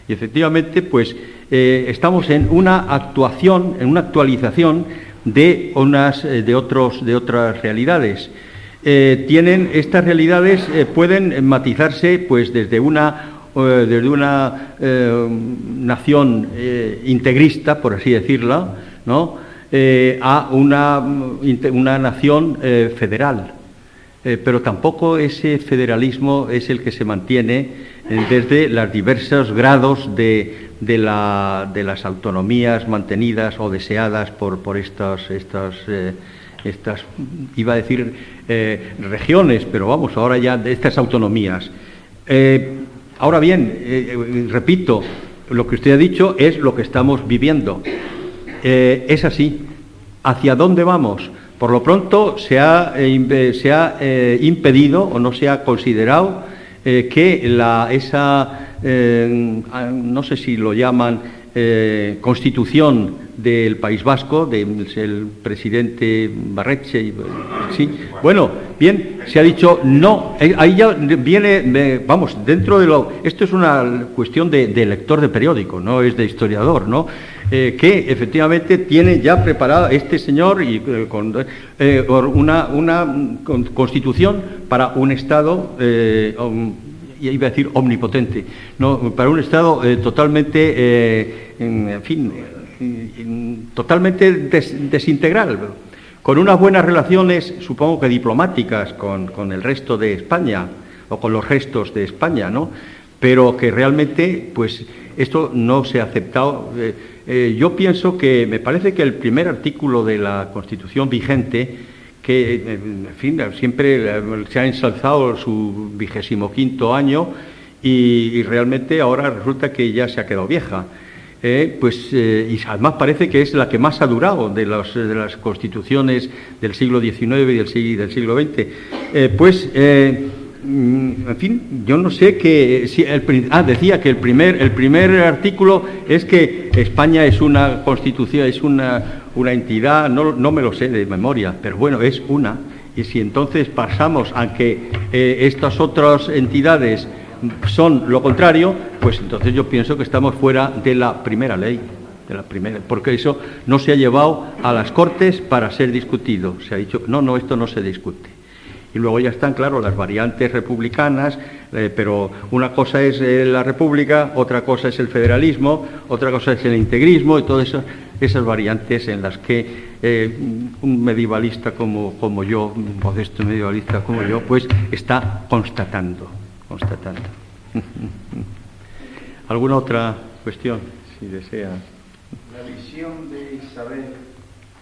Y efectivamente, pues eh, estamos en una actuación, en una actualización de unas, eh, de otros, de otras realidades. Eh, tienen estas realidades pueden matizarse, pues desde una desde una nación integrista, por así decirlo, ¿no? a una, una nación federal. Pero tampoco ese federalismo es el que se mantiene desde los diversos grados de, las autonomías mantenidas o deseadas por, por estas, estas, eh, estas, iba a decir, eh, regiones, pero vamos, ahora ya de estas autonomías. Eh, ahora bien, repito, lo que usted ha dicho es lo que estamos viviendo. es así. ¿Hacia dónde vamos? Por lo pronto se ha, se ha impedido o no se ha considerado eh, que la, esa, eh, no sé si lo llaman eh, constitución del País Vasco, del presidente Barreche, sí, bueno, bien, se ha dicho no, ahí ya viene, vamos, dentro de lo, esto es una cuestión de, lector de periódico, no es de historiador, ¿no? Que efectivamente tiene ya preparada este señor y, con, una, una constitución para un Estado, eh, iba a decir omnipotente, no, para un Estado eh, totalmente, eh, en, fin, totalmente desintegral, con unas buenas relaciones, supongo que diplomáticas, con, el resto de España o con los restos de España, ¿no? Pero que realmente, pues, esto no se ha aceptado. Yo pienso que me parece que el primer artículo de la Constitución vigente que, en fin, siempre se ha ensalzado su vigésimo quinto año y, realmente ahora resulta que ya se ha quedado vieja. Eh, pues, eh, y además parece que es la que más ha durado de, de las constituciones del siglo XIX y del, siglo XX. Eh, pues, mm, en fin, yo no sé que... Si ah, decía que el primer, el primer artículo es que España es una constitución, es una, una entidad, no, me lo sé de memoria, pero bueno, es una. Y si entonces pasamos a que eh, estas otras entidades son lo contrario, pues entonces yo pienso que estamos fuera de la primera ley, de la primera, porque eso no se ha llevado a las Cortes para ser discutido. Se ha dicho, no, no, esto no se discute. Y luego ya están, claro, las variantes republicanas, eh, pero una cosa es eh, la república, otra cosa es el federalismo, otra cosa es el integrismo y todas esas variantes en las que eh, un medievalista como, como yo, un modesto medievalista como yo, pues está constatando, constatando. [LAUGHS] ¿Alguna otra cuestión, si desea? La visión de Isabel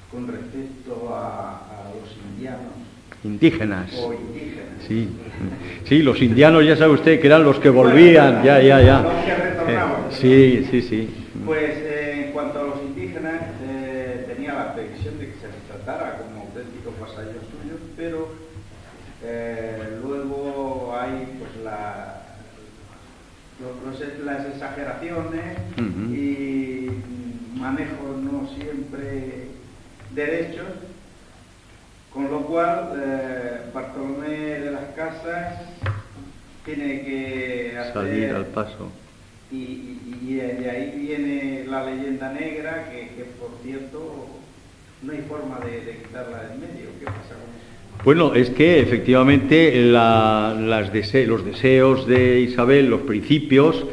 con respecto a, los indianos. Indígenas. O indígenas. Sí. sí, los indianos ya sabe usted que eran los que volvían, ya, ya, ya. Los. Eh, sí, sí, sí. Pues eh, en cuanto a los indígenas, eh, tenía la previsión de que se les tratara como auténticos vasallos suyos, pero luego hay pues la, las exageraciones y manejo no siempre derechos, con lo cual Bartolomé de las Casas tiene que hacer, salir al paso y, de ahí viene la leyenda negra, que, por cierto no hay forma de, quitarla del medio. ¿Qué pasa con eso? Bueno, es que efectivamente las los deseos de Isabel, los principios,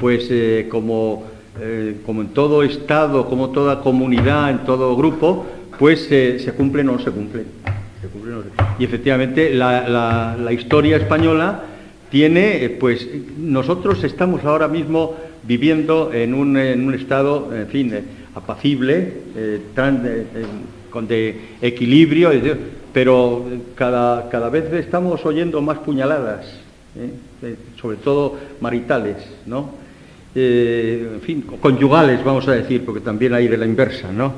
pues eh, como, eh, como en todo Estado, como toda comunidad, en todo grupo, pues eh, se cumplen o no se cumplen. Y efectivamente la, historia española tiene, eh, pues nosotros estamos ahora mismo viviendo en un, estado, en fin, eh, apacible, eh, de equilibrio, pero cada, cada, vez estamos oyendo más puñaladas, sobre todo maritales, ¿no? en fin, conyugales, vamos a decir, porque también hay de la inversa, ¿no?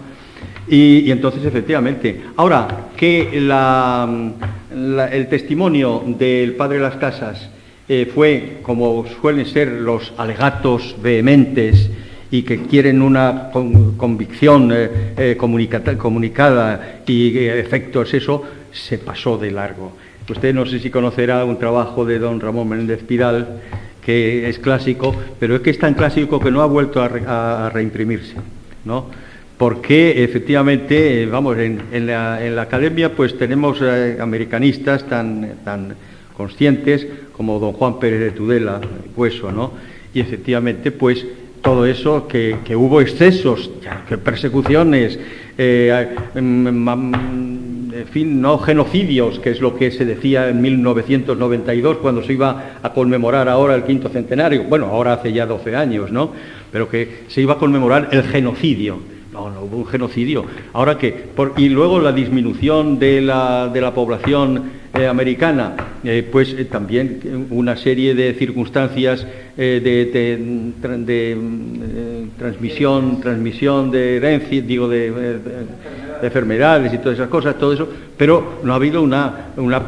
Y, entonces, efectivamente, ahora que el testimonio del padre de las casas eh, fue, como suelen ser los alegatos vehementes y que quieren una convicción eh, eh, comunicada y efectos, eso se pasó de largo. Usted no sé si conocerá un trabajo de don Ramón Menéndez Pidal, que es clásico, pero es que es tan clásico que no ha vuelto a, reimprimirse, ¿no? Porque efectivamente, vamos, en, la, academia pues tenemos americanistas tan, tan conscientes, como don Juan Pérez de Tudela, Hueso, ¿no? Y efectivamente, pues todo eso, que, hubo excesos, que persecuciones, eh, en fin, no genocidios, que es lo que se decía en 1992 cuando se iba a conmemorar ahora el quinto centenario, bueno, ahora hace ya 12 años, ¿no? Pero que se iba a conmemorar el genocidio. No, no hubo un genocidio. Ahora que, y luego la disminución de la, de la población eh, americana, eh, pues eh, también una serie de circunstancias de, transmisión, transmisión de herencia, digo, de, enfermedades y todas esas cosas, todo eso, pero no ha habido una, una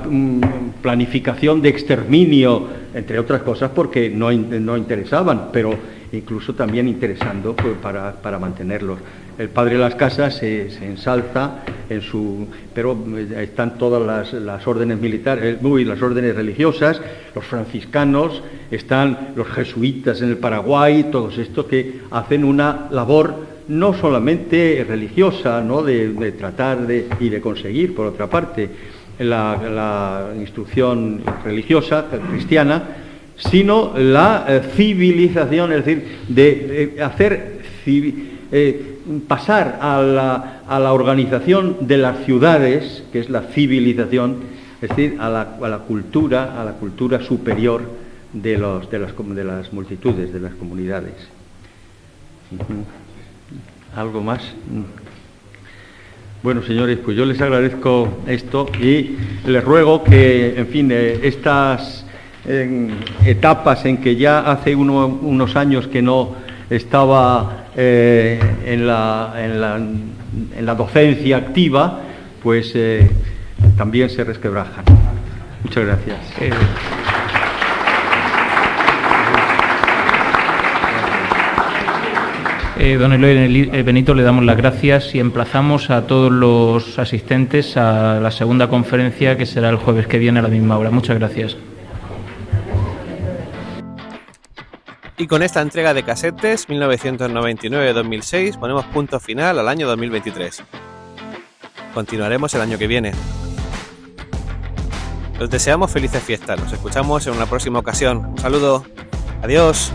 planificación de exterminio, entre otras cosas, porque no, no interesaban, pero incluso también interesando pues, para, para mantenerlos el padre de las casas se, ensalza en su pero están todas las, órdenes militares muy las órdenes religiosas los franciscanos están los jesuitas en el Paraguay todos estos que hacen una labor no solamente religiosa no de, tratar de y de conseguir por otra parte la, instrucción religiosa cristiana sino la civilización es decir de, hacer eh, pasar a la, organización de las ciudades, que es la civilización, es decir, a la, cultura, a la cultura superior de, los, de, las, de las multitudes, de las comunidades. ¿Algo más? Bueno, señores, pues yo les agradezco esto y les ruego que, en fin, eh, estas etapas en que ya hace unos años que no estaba eh, en, la, en, la, docencia activa, pues eh, también se resquebrajan. Muchas gracias. Eh, don Eloy Benito, le damos las gracias y emplazamos a todos los asistentes a la segunda conferencia que será el jueves que viene a la misma hora. Muchas gracias. Y con esta entrega de casetes 1999-2006 ponemos punto final al año 2023. Continuaremos el año que viene. Os deseamos felices fiestas. Nos escuchamos en una próxima ocasión. Un saludo. Adiós.